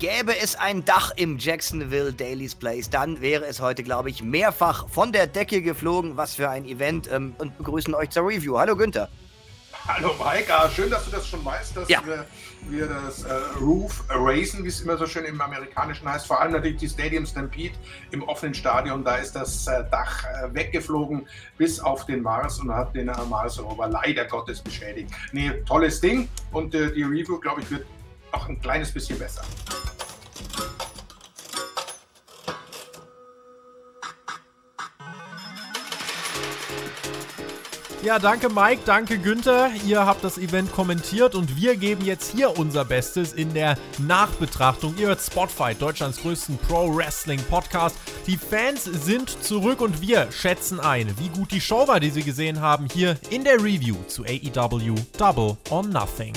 Gäbe es ein Dach im Jacksonville Daily's Place, dann wäre es heute, glaube ich, mehrfach von der Decke geflogen. Was für ein Event. Ähm, und begrüßen euch zur Review. Hallo Günther. Hallo Maika, schön, dass du das schon weißt, dass ja. wir, wir, das äh, Roof erasen, wie es immer so schön im Amerikanischen heißt. Vor allem natürlich die Stadium Stampede im offenen Stadion, da ist das äh, Dach äh, weggeflogen bis auf den Mars und hat den äh, Mars Rover leider Gottes beschädigt. Nee, tolles Ding und äh, die Review, glaube ich, wird noch ein kleines bisschen besser. Ja, danke Mike, danke Günther. Ihr habt das Event kommentiert und wir geben jetzt hier unser Bestes in der Nachbetrachtung. Ihr hört Spotfight, Deutschlands größten Pro Wrestling Podcast. Die Fans sind zurück und wir schätzen ein, wie gut die Show war, die sie gesehen haben, hier in der Review zu AEW Double or Nothing.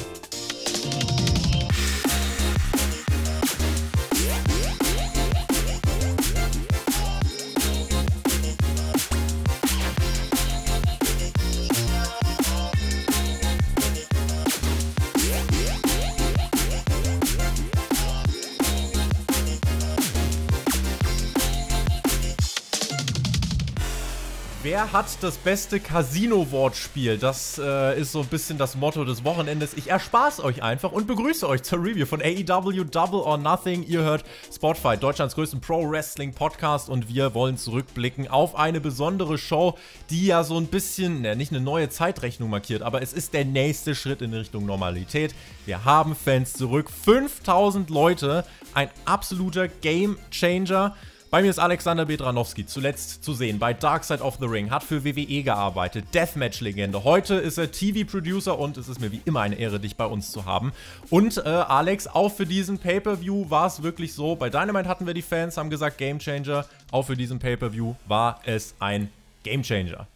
Wer hat das beste Casino-Wortspiel? Das äh, ist so ein bisschen das Motto des Wochenendes. Ich erspaß euch einfach und begrüße euch zur Review von AEW Double or Nothing. Ihr hört Spotfight, Deutschlands größten Pro-Wrestling-Podcast und wir wollen zurückblicken auf eine besondere Show, die ja so ein bisschen, ne, nicht eine neue Zeitrechnung markiert, aber es ist der nächste Schritt in Richtung Normalität. Wir haben Fans zurück, 5000 Leute, ein absoluter Game-Changer. Bei mir ist Alexander Bedranowski, zuletzt zu sehen bei Dark Side of the Ring, hat für WWE gearbeitet, Deathmatch-Legende. Heute ist er TV-Producer und es ist mir wie immer eine Ehre, dich bei uns zu haben. Und äh, Alex, auch für diesen Pay-Per-View war es wirklich so. Bei Dynamite hatten wir die Fans, haben gesagt Game Changer. Auch für diesen Pay-Per-View war es ein Game Changer.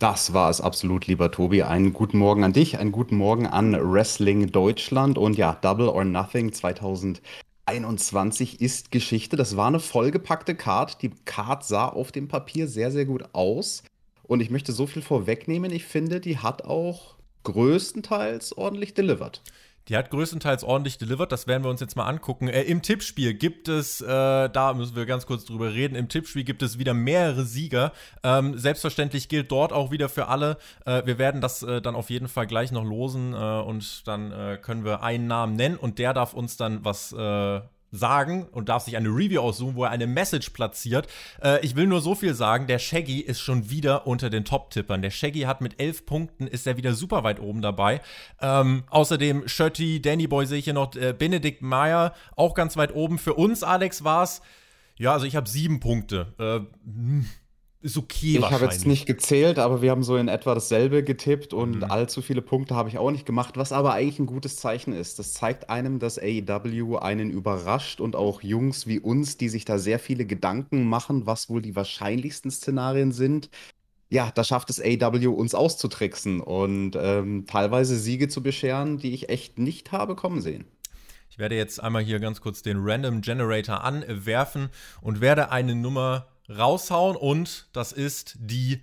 Das war es absolut, lieber Tobi. Einen guten Morgen an dich, einen guten Morgen an Wrestling Deutschland und ja, Double or Nothing 2000. 21 ist Geschichte. Das war eine vollgepackte Card. Die Card sah auf dem Papier sehr, sehr gut aus. Und ich möchte so viel vorwegnehmen. Ich finde, die hat auch größtenteils ordentlich delivered. Die hat größtenteils ordentlich delivered, das werden wir uns jetzt mal angucken. Äh, Im Tippspiel gibt es, äh, da müssen wir ganz kurz drüber reden, im Tippspiel gibt es wieder mehrere Sieger. Ähm, selbstverständlich gilt dort auch wieder für alle. Äh, wir werden das äh, dann auf jeden Fall gleich noch losen äh, und dann äh, können wir einen Namen nennen und der darf uns dann was sagen und darf sich eine Review aussuchen, wo er eine Message platziert. Äh, ich will nur so viel sagen, der Shaggy ist schon wieder unter den Top-Tippern. Der Shaggy hat mit elf Punkten, ist er wieder super weit oben dabei. Ähm, außerdem Shirty, Danny Boy sehe ich hier noch, äh, Benedikt Meyer auch ganz weit oben. Für uns, Alex, war es, ja, also ich habe sieben Punkte. Äh, hm ist okay Ich habe jetzt nicht gezählt, aber wir haben so in etwa dasselbe getippt und mhm. allzu viele Punkte habe ich auch nicht gemacht, was aber eigentlich ein gutes Zeichen ist. Das zeigt einem, dass AEW einen überrascht und auch Jungs wie uns, die sich da sehr viele Gedanken machen, was wohl die wahrscheinlichsten Szenarien sind. Ja, da schafft es AEW uns auszutricksen und ähm, teilweise Siege zu bescheren, die ich echt nicht habe kommen sehen. Ich werde jetzt einmal hier ganz kurz den Random Generator anwerfen und werde eine Nummer raushauen und das ist die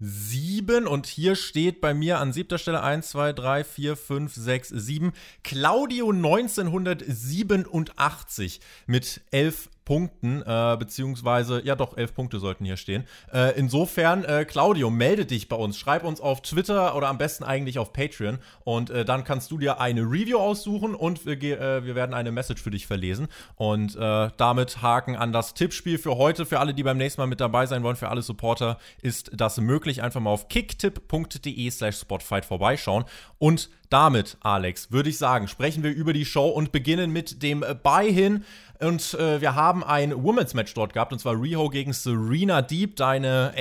7 und hier steht bei mir an siebter Stelle 1, 2, 3, 4, 5, 6, 7 Claudio 1987 mit 11 Punkten, äh, beziehungsweise, ja doch, elf Punkte sollten hier stehen. Äh, insofern, äh, Claudio, melde dich bei uns. Schreib uns auf Twitter oder am besten eigentlich auf Patreon. Und äh, dann kannst du dir eine Review aussuchen und wir, äh, wir werden eine Message für dich verlesen. Und äh, damit Haken an das Tippspiel für heute. Für alle, die beim nächsten Mal mit dabei sein wollen, für alle Supporter ist das möglich. Einfach mal auf kicktipp.de slash spotfight vorbeischauen. Und damit, Alex, würde ich sagen, sprechen wir über die Show und beginnen mit dem Buy-In. Und äh, wir haben ein Women's Match dort gehabt, und zwar Riho gegen Serena Deep, deine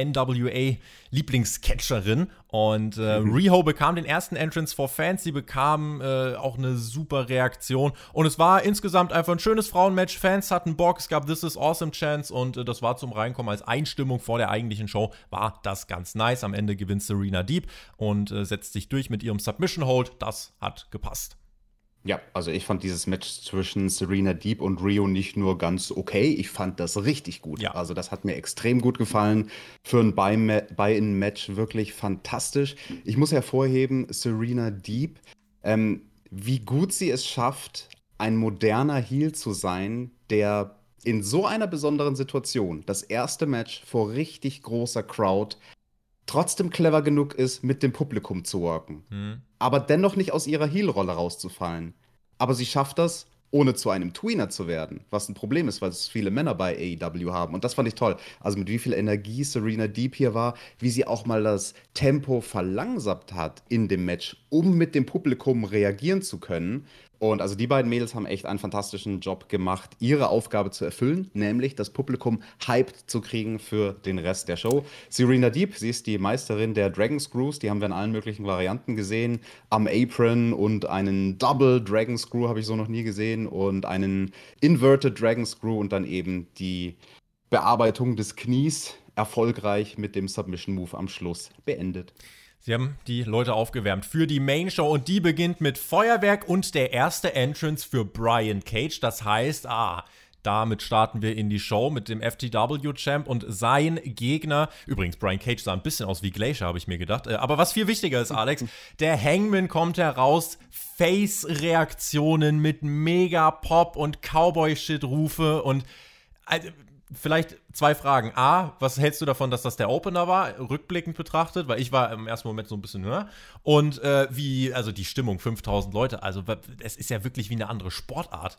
NWA-Lieblingscatcherin. Und äh, mhm. Riho bekam den ersten Entrance for Fans, sie bekam äh, auch eine super Reaktion. Und es war insgesamt einfach ein schönes Frauenmatch. Fans hatten Bock, es gab This is Awesome Chance und äh, das war zum Reinkommen als Einstimmung vor der eigentlichen Show. War das ganz nice. Am Ende gewinnt Serena Deep und äh, setzt sich durch mit ihrem Submission Hold. Das hat gepasst. Ja, also ich fand dieses Match zwischen Serena Deep und Rio nicht nur ganz okay, ich fand das richtig gut. Ja. Also das hat mir extrem gut gefallen. Für ein Buy-in-Match wirklich fantastisch. Ich muss hervorheben, Serena Deep, ähm, wie gut sie es schafft, ein moderner Heel zu sein, der in so einer besonderen Situation das erste Match vor richtig großer Crowd trotzdem clever genug ist, mit dem Publikum zu worken. Mhm. Aber dennoch nicht aus ihrer Heel-Rolle rauszufallen. Aber sie schafft das, ohne zu einem Tweener zu werden, was ein Problem ist, weil es viele Männer bei AEW haben. Und das fand ich toll. Also mit wie viel Energie Serena Deep hier war, wie sie auch mal das Tempo verlangsamt hat in dem Match, um mit dem Publikum reagieren zu können. Und also die beiden Mädels haben echt einen fantastischen Job gemacht, ihre Aufgabe zu erfüllen, nämlich das Publikum hyped zu kriegen für den Rest der Show. Serena Deep, sie ist die Meisterin der Dragon Screws, die haben wir in allen möglichen Varianten gesehen. Am Apron und einen Double Dragon Screw habe ich so noch nie gesehen und einen Inverted Dragon Screw und dann eben die Bearbeitung des Knies erfolgreich mit dem Submission Move am Schluss beendet. Sie haben die Leute aufgewärmt für die Main Show und die beginnt mit Feuerwerk und der erste Entrance für Brian Cage. Das heißt, ah, damit starten wir in die Show mit dem FTW-Champ und sein Gegner. Übrigens, Brian Cage sah ein bisschen aus wie Glacier, habe ich mir gedacht. Äh, aber was viel wichtiger ist, Alex, der Hangman kommt heraus. Face-Reaktionen mit Mega-Pop und Cowboy-Shit-Rufe und. Vielleicht zwei Fragen. A, was hältst du davon, dass das der Opener war, rückblickend betrachtet? Weil ich war im ersten Moment so ein bisschen höher. Und äh, wie, also die Stimmung, 5000 Leute, also es ist ja wirklich wie eine andere Sportart.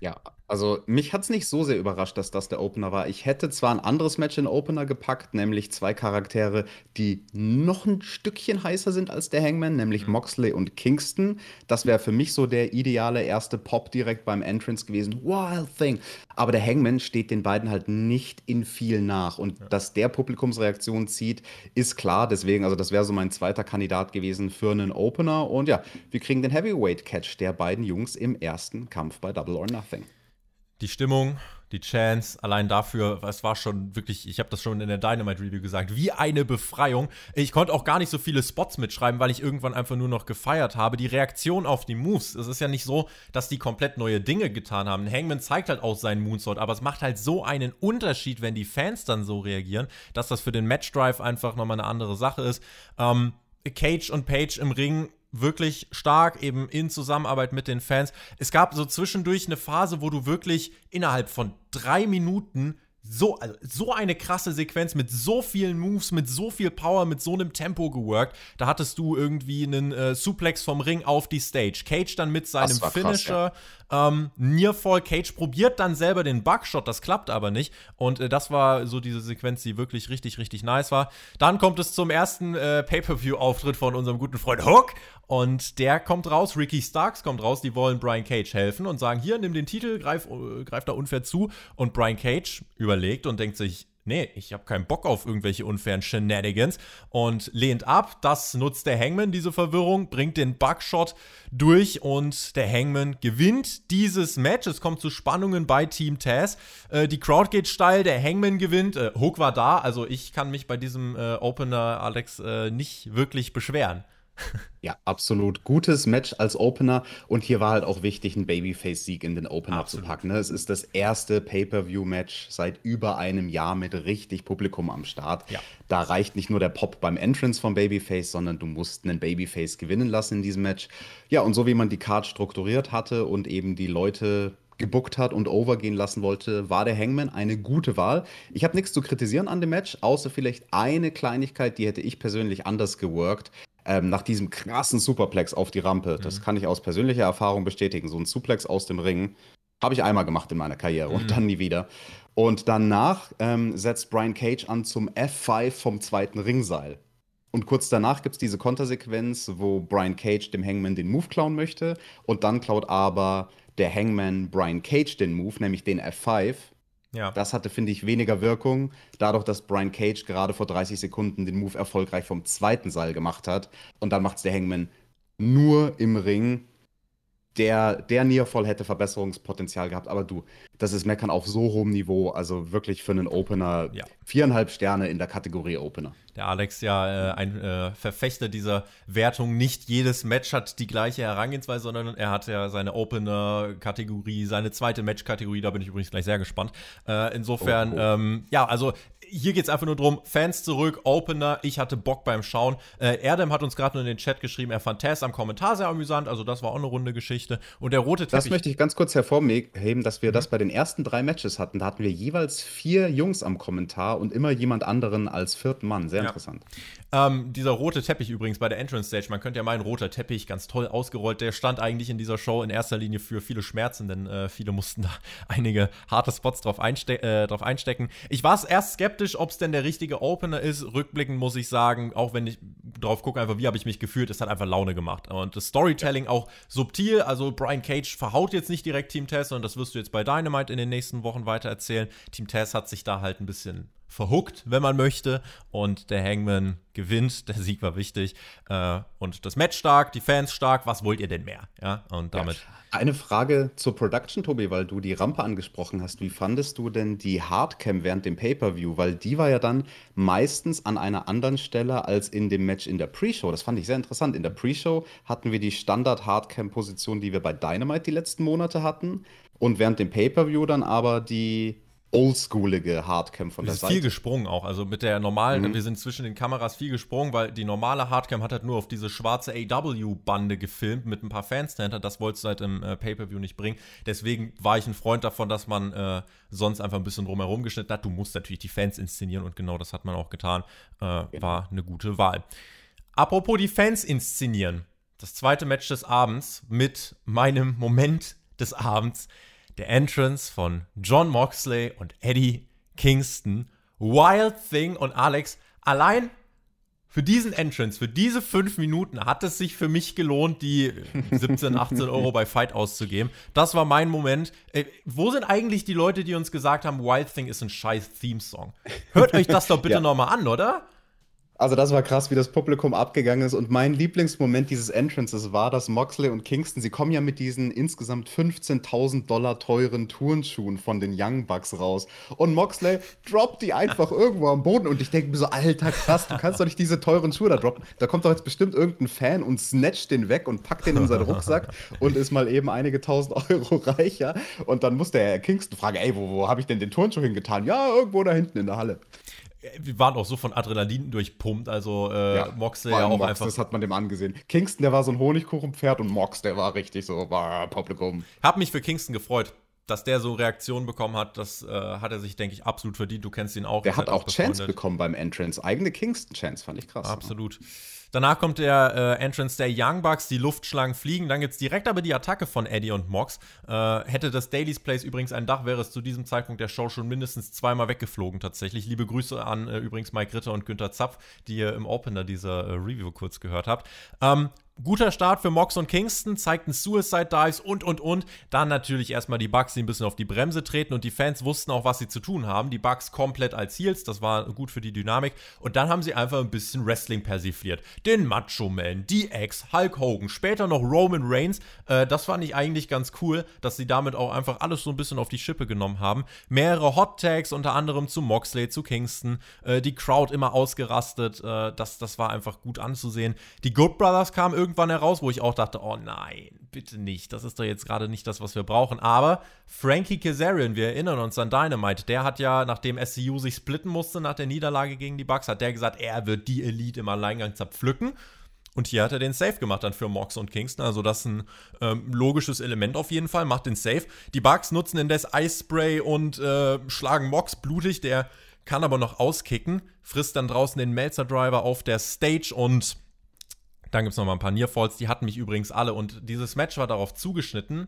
ja, also mich hat es nicht so sehr überrascht, dass das der Opener war. Ich hätte zwar ein anderes Match in Opener gepackt, nämlich zwei Charaktere, die noch ein Stückchen heißer sind als der Hangman, nämlich mhm. Moxley und Kingston. Das wäre für mich so der ideale erste Pop direkt beim Entrance gewesen. Wild Thing. Aber der Hangman steht den beiden halt nicht in viel nach. Und ja. dass der Publikumsreaktion zieht, ist klar. Deswegen, also das wäre so mein zweiter Kandidat gewesen für einen Opener. Und ja, wir kriegen den Heavyweight-Catch der beiden Jungs im ersten Kampf bei Double or Nothing. Die Stimmung, die Chance, allein dafür, es war schon wirklich, ich habe das schon in der Dynamite Review gesagt, wie eine Befreiung. Ich konnte auch gar nicht so viele Spots mitschreiben, weil ich irgendwann einfach nur noch gefeiert habe. Die Reaktion auf die Moves, es ist ja nicht so, dass die komplett neue Dinge getan haben. Hangman zeigt halt auch seinen Moonsault, aber es macht halt so einen Unterschied, wenn die Fans dann so reagieren, dass das für den Match Drive einfach nochmal eine andere Sache ist. Ähm, Cage und Page im Ring wirklich stark, eben in Zusammenarbeit mit den Fans. Es gab so zwischendurch eine Phase, wo du wirklich innerhalb von drei Minuten so, also so eine krasse Sequenz mit so vielen Moves, mit so viel Power, mit so einem Tempo geworkt. Da hattest du irgendwie einen äh, Suplex vom Ring auf die Stage. Cage dann mit seinem Finisher. Krass, ja. ähm, Nearfall Cage probiert dann selber den Bugshot, das klappt aber nicht. Und äh, das war so diese Sequenz, die wirklich richtig, richtig nice war. Dann kommt es zum ersten äh, Pay-Per-View-Auftritt von unserem guten Freund Hook. Und der kommt raus, Ricky Starks kommt raus, die wollen Brian Cage helfen und sagen: Hier, nimm den Titel, greif, greif da unfair zu. Und Brian Cage überlegt und denkt sich: Nee, ich habe keinen Bock auf irgendwelche unfairen Shenanigans und lehnt ab. Das nutzt der Hangman, diese Verwirrung, bringt den Bugshot durch und der Hangman gewinnt dieses Match. Es kommt zu Spannungen bei Team Taz. Äh, die Crowd geht steil, der Hangman gewinnt. Äh, Hook war da, also ich kann mich bei diesem äh, Opener, Alex, äh, nicht wirklich beschweren. Ja, absolut. Gutes Match als Opener. Und hier war halt auch wichtig, einen Babyface-Sieg in den Opener absolut. zu packen. Ne? Es ist das erste Pay-Per-View-Match seit über einem Jahr mit richtig Publikum am Start. Ja. Da reicht nicht nur der Pop beim Entrance von Babyface, sondern du musst einen Babyface gewinnen lassen in diesem Match. Ja, und so wie man die Card strukturiert hatte und eben die Leute gebuckt hat und overgehen lassen wollte, war der Hangman eine gute Wahl. Ich habe nichts zu kritisieren an dem Match, außer vielleicht eine Kleinigkeit, die hätte ich persönlich anders geworkt ähm, nach diesem krassen Superplex auf die Rampe, mhm. das kann ich aus persönlicher Erfahrung bestätigen, so ein Suplex aus dem Ring, habe ich einmal gemacht in meiner Karriere mhm. und dann nie wieder. Und danach ähm, setzt Brian Cage an zum F5 vom zweiten Ringseil. Und kurz danach gibt es diese Kontersequenz, wo Brian Cage dem Hangman den Move klauen möchte. Und dann klaut aber der Hangman Brian Cage den Move, nämlich den F5. Ja. Das hatte, finde ich, weniger Wirkung, dadurch, dass Brian Cage gerade vor 30 Sekunden den Move erfolgreich vom zweiten Seil gemacht hat. Und dann macht es der Hangman nur im Ring. Der, der Nearfall hätte Verbesserungspotenzial gehabt, aber du, das ist Meckern auf so hohem Niveau. Also wirklich für einen Opener Ja. viereinhalb Sterne in der Kategorie Opener. Der Alex ja äh, ein äh, Verfechter dieser Wertung. Nicht jedes Match hat die gleiche Herangehensweise, sondern er hat ja seine Opener-Kategorie, seine zweite Match-Kategorie. Da bin ich übrigens gleich sehr gespannt. Äh, insofern, Oh, oh. Ähm, ja, also hier geht es einfach nur drum, Fans zurück, Opener, ich hatte Bock beim Schauen. Äh, Erdem hat uns gerade nur in den Chat geschrieben, er fand Tess am Kommentar sehr amüsant, also das war auch eine runde Geschichte. Und der rote Das Teppich. möchte ich ganz kurz hervorheben, dass wir Mhm. das bei den ersten drei Matches hatten. Da hatten wir jeweils vier Jungs am Kommentar und immer jemand anderen als vierten Mann. Sehr Ja. interessant. Ähm, dieser rote Teppich übrigens bei der Entrance Stage, man könnte ja meinen, roter Teppich, ganz toll ausgerollt, der stand eigentlich in dieser Show in erster Linie für viele Schmerzen, denn äh, viele mussten da einige harte Spots drauf, einste äh, drauf einstecken. Ich war erst skeptisch, ob es denn der richtige Opener ist. Rückblickend muss ich sagen, auch wenn ich drauf gucke, einfach wie habe ich mich gefühlt, es hat einfach Laune gemacht. Und das Storytelling auch subtil, also Brian Cage verhaut jetzt nicht direkt Team Tess, und das wirst du jetzt bei Dynamite in den nächsten Wochen weiter erzählen. Team Tess hat sich da halt ein bisschen verhuckt, wenn man möchte. Und der Hangman gewinnt. Der Sieg war wichtig. Äh, und das Match stark, die Fans stark. Was wollt ihr denn mehr? Ja, und damit. Eine Frage zur Production, Tobi, weil du die Rampe angesprochen hast. Wie fandest du denn die Hardcam während dem Pay-Per-View? Weil die war ja dann meistens an einer anderen Stelle als in dem Match in der Pre-Show. Das fand ich sehr interessant. In der Pre-Show hatten wir die Standard-Hardcam-Position, die wir bei Dynamite die letzten Monate hatten. Und während dem Pay-Per-View dann aber die oldschoolige Hardcam von der ist viel Seite. gesprungen auch. Also mit der normalen, Mhm. wir sind zwischen den Kameras viel gesprungen, weil die normale Hardcam hat halt nur auf diese schwarze AW-Bande gefilmt mit ein paar Fans dahinter. Das wolltest du halt im äh, Pay-Per-View nicht bringen. Deswegen war ich ein Freund davon, dass man äh, sonst einfach ein bisschen drumherum geschnitten hat. Du musst natürlich die Fans inszenieren und genau das hat man auch getan. Äh, War eine gute Wahl. Apropos die Fans inszenieren. Das zweite Match des Abends mit meinem Moment des Abends. Der Entrance von John Moxley und Eddie Kingston. Wild Thing und Alex. Allein für diesen Entrance, für diese fünf Minuten hat es sich für mich gelohnt, die 17, 18 Euro bei Fight auszugeben. Das war mein Moment. Äh, wo sind eigentlich die Leute, die uns gesagt haben, Wild Thing ist ein scheiß Theme-Song? Hört euch das doch bitte Ja. nochmal an, oder? Also das war krass, wie das Publikum abgegangen ist. Und mein Lieblingsmoment dieses Entrances war, dass Moxley und Kingston, sie kommen ja mit diesen insgesamt 15.000 Dollar teuren Turnschuhen von den Young Bucks raus. Und Moxley droppt die einfach irgendwo am Boden. Und ich denke mir so, alter krass, du kannst doch nicht diese teuren Schuhe da droppen. Da kommt doch jetzt bestimmt irgendein Fan und snatcht den weg und packt den in seinen Rucksack und ist mal eben einige tausend Euro reicher. Und dann muss der Kingston fragen, ey, wo, wo habe ich denn den Turnschuh hingetan? Ja, irgendwo da hinten in der Halle. Wir waren auch so von Adrenalin durchpumpt, also äh, Moxley vor ja auch Mox, einfach. Das hat man dem angesehen. Kingston, der war so ein Honigkuchenpferd und Mox, der war richtig so, war Publikum. Hab mich für Kingston gefreut, dass der so Reaktionen bekommen hat. Das äh, hat er sich, denke ich, absolut verdient. Du kennst ihn auch. Der hat auch Chance befreundet. bekommen beim Entrance. Eigene Kingston-Chance, fand ich krass. Absolut. Danach kommt der äh, Entrance der Young Bucks, die Luftschlangen fliegen. Dann gibt es direkt aber die Attacke von Eddie und Mox. Äh, hätte das Daily's Place übrigens ein Dach, wäre es zu diesem Zeitpunkt der Show schon mindestens zweimal weggeflogen tatsächlich. Liebe Grüße an äh, übrigens Mike Ritter und Günther Zapf, die ihr im Opener dieser äh, Review kurz gehört habt. Ähm, Guter Start für Mox und Kingston, zeigten Suicide Dives und und und. Dann natürlich erstmal die Bucks, die ein bisschen auf die Bremse treten und die Fans wussten auch, was sie zu tun haben. Die Bucks komplett als Heels, das war gut für die Dynamik. Und dann haben sie einfach ein bisschen Wrestling persifliert. Den Macho Man, die Ex, Hulk Hogan, später noch Roman Reigns. Äh, das fand ich eigentlich ganz cool, dass sie damit auch einfach alles so ein bisschen auf die Schippe genommen haben. Mehrere Hot Tags, unter anderem zu Moxley, zu Kingston. Äh, die Crowd immer ausgerastet. Äh, das, das war einfach gut anzusehen. Die Good Brothers kamen irgendwann heraus, wo ich auch dachte, oh nein, bitte nicht. Das ist doch jetzt gerade nicht das, was wir brauchen. Aber Frankie Kazarian, wir erinnern uns an Dynamite, der hat ja, nachdem SCU sich splitten musste nach der Niederlage gegen die Bucks, hat der gesagt, er wird die Elite im Alleingang zerpflücken. Und hier hat er den Safe gemacht dann für Mox und Kingston. Also das ist ein ähm, logisches Element auf jeden Fall. Macht den Safe. Die Bucks nutzen indes Eispray und äh, schlagen Mox blutig. Der kann aber noch auskicken. Frisst dann draußen den Melzer Driver auf der Stage und dann gibt es noch mal ein paar Nearfalls. Die hatten mich übrigens alle. Und dieses Match war darauf zugeschnitten,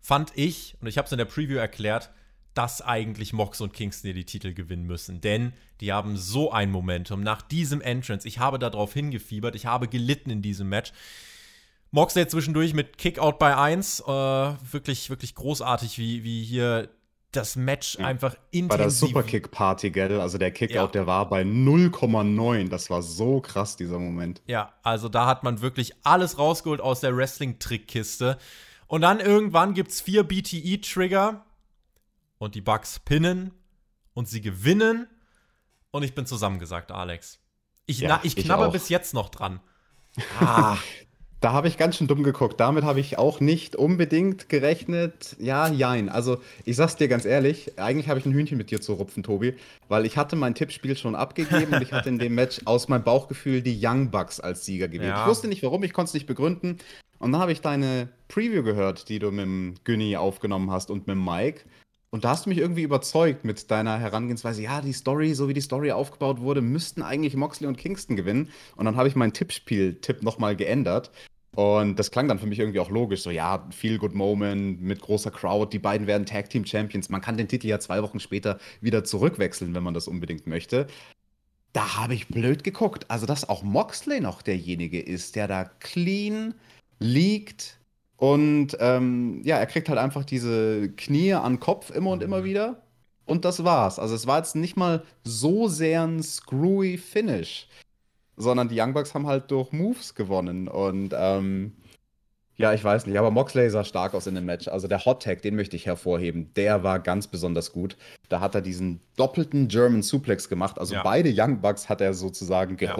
fand ich, und ich habe es in der Preview erklärt, dass eigentlich Mox und Kingston hier die Titel gewinnen müssen. Denn die haben so ein Momentum nach diesem Entrance. Ich habe darauf hingefiebert. Ich habe gelitten in diesem Match. Moxley zwischendurch mit Kickout bei 1. Äh, wirklich, wirklich großartig, wie, wie hier das Match Ja. einfach intensiv. Bei der Superkick-Party, gell? Also der Kickout, Ja. der war bei 0,9. Das war so krass, dieser Moment. Ja, also da hat man wirklich alles rausgeholt aus der Wrestling-Trickkiste. Und dann irgendwann gibt es vier BTE-Trigger. und die Bucks pinnen und sie gewinnen. Und ich bin zusammengesagt, Alex. Ich, Ja, ich ich knabber auch. bis jetzt noch dran. Ah, da habe ich ganz schön dumm geguckt. Damit habe ich auch nicht unbedingt gerechnet. Ja, jein. Also, ich sag's dir ganz ehrlich, eigentlich habe ich ein Hühnchen mit dir zu rupfen, Tobi, weil ich hatte mein Tippspiel schon abgegeben und ich hatte in dem Match aus meinem Bauchgefühl die Young Bucks als Sieger gewählt. Ja. Ich wusste nicht warum, ich konnte es nicht begründen. Und dann habe ich deine Preview gehört, die du mit dem Günni aufgenommen hast und mit dem Mike. Und da hast du mich irgendwie überzeugt mit deiner Herangehensweise. Ja, die Story, so wie die Story aufgebaut wurde, müssten eigentlich Moxley und Kingston gewinnen. Und dann habe ich meinen Tippspiel-Tipp nochmal geändert. Und das klang dann für mich irgendwie auch logisch. So, ja, Feel Good Moment mit großer Crowd. Die beiden werden Tag Team Champions. Man kann den Titel ja zwei Wochen später wieder zurückwechseln, wenn man das unbedingt möchte. Da habe ich blöd geguckt. Also, dass auch Moxley noch derjenige ist, der da clean liegt. Und ähm, ja, er kriegt halt einfach diese Knie an Kopf immer und immer wieder. Und das war's. Also es war jetzt nicht mal so sehr ein screwy Finish, sondern die Young Bucks haben halt durch Moves gewonnen. Und ähm, ja, ich weiß nicht, aber Moxley sah stark aus in dem Match. Also der Hot Tag, den möchte ich hervorheben, der war ganz besonders gut. Da hat er diesen doppelten German Suplex gemacht. Also Ja. beide Young Bucks hat er sozusagen Ja.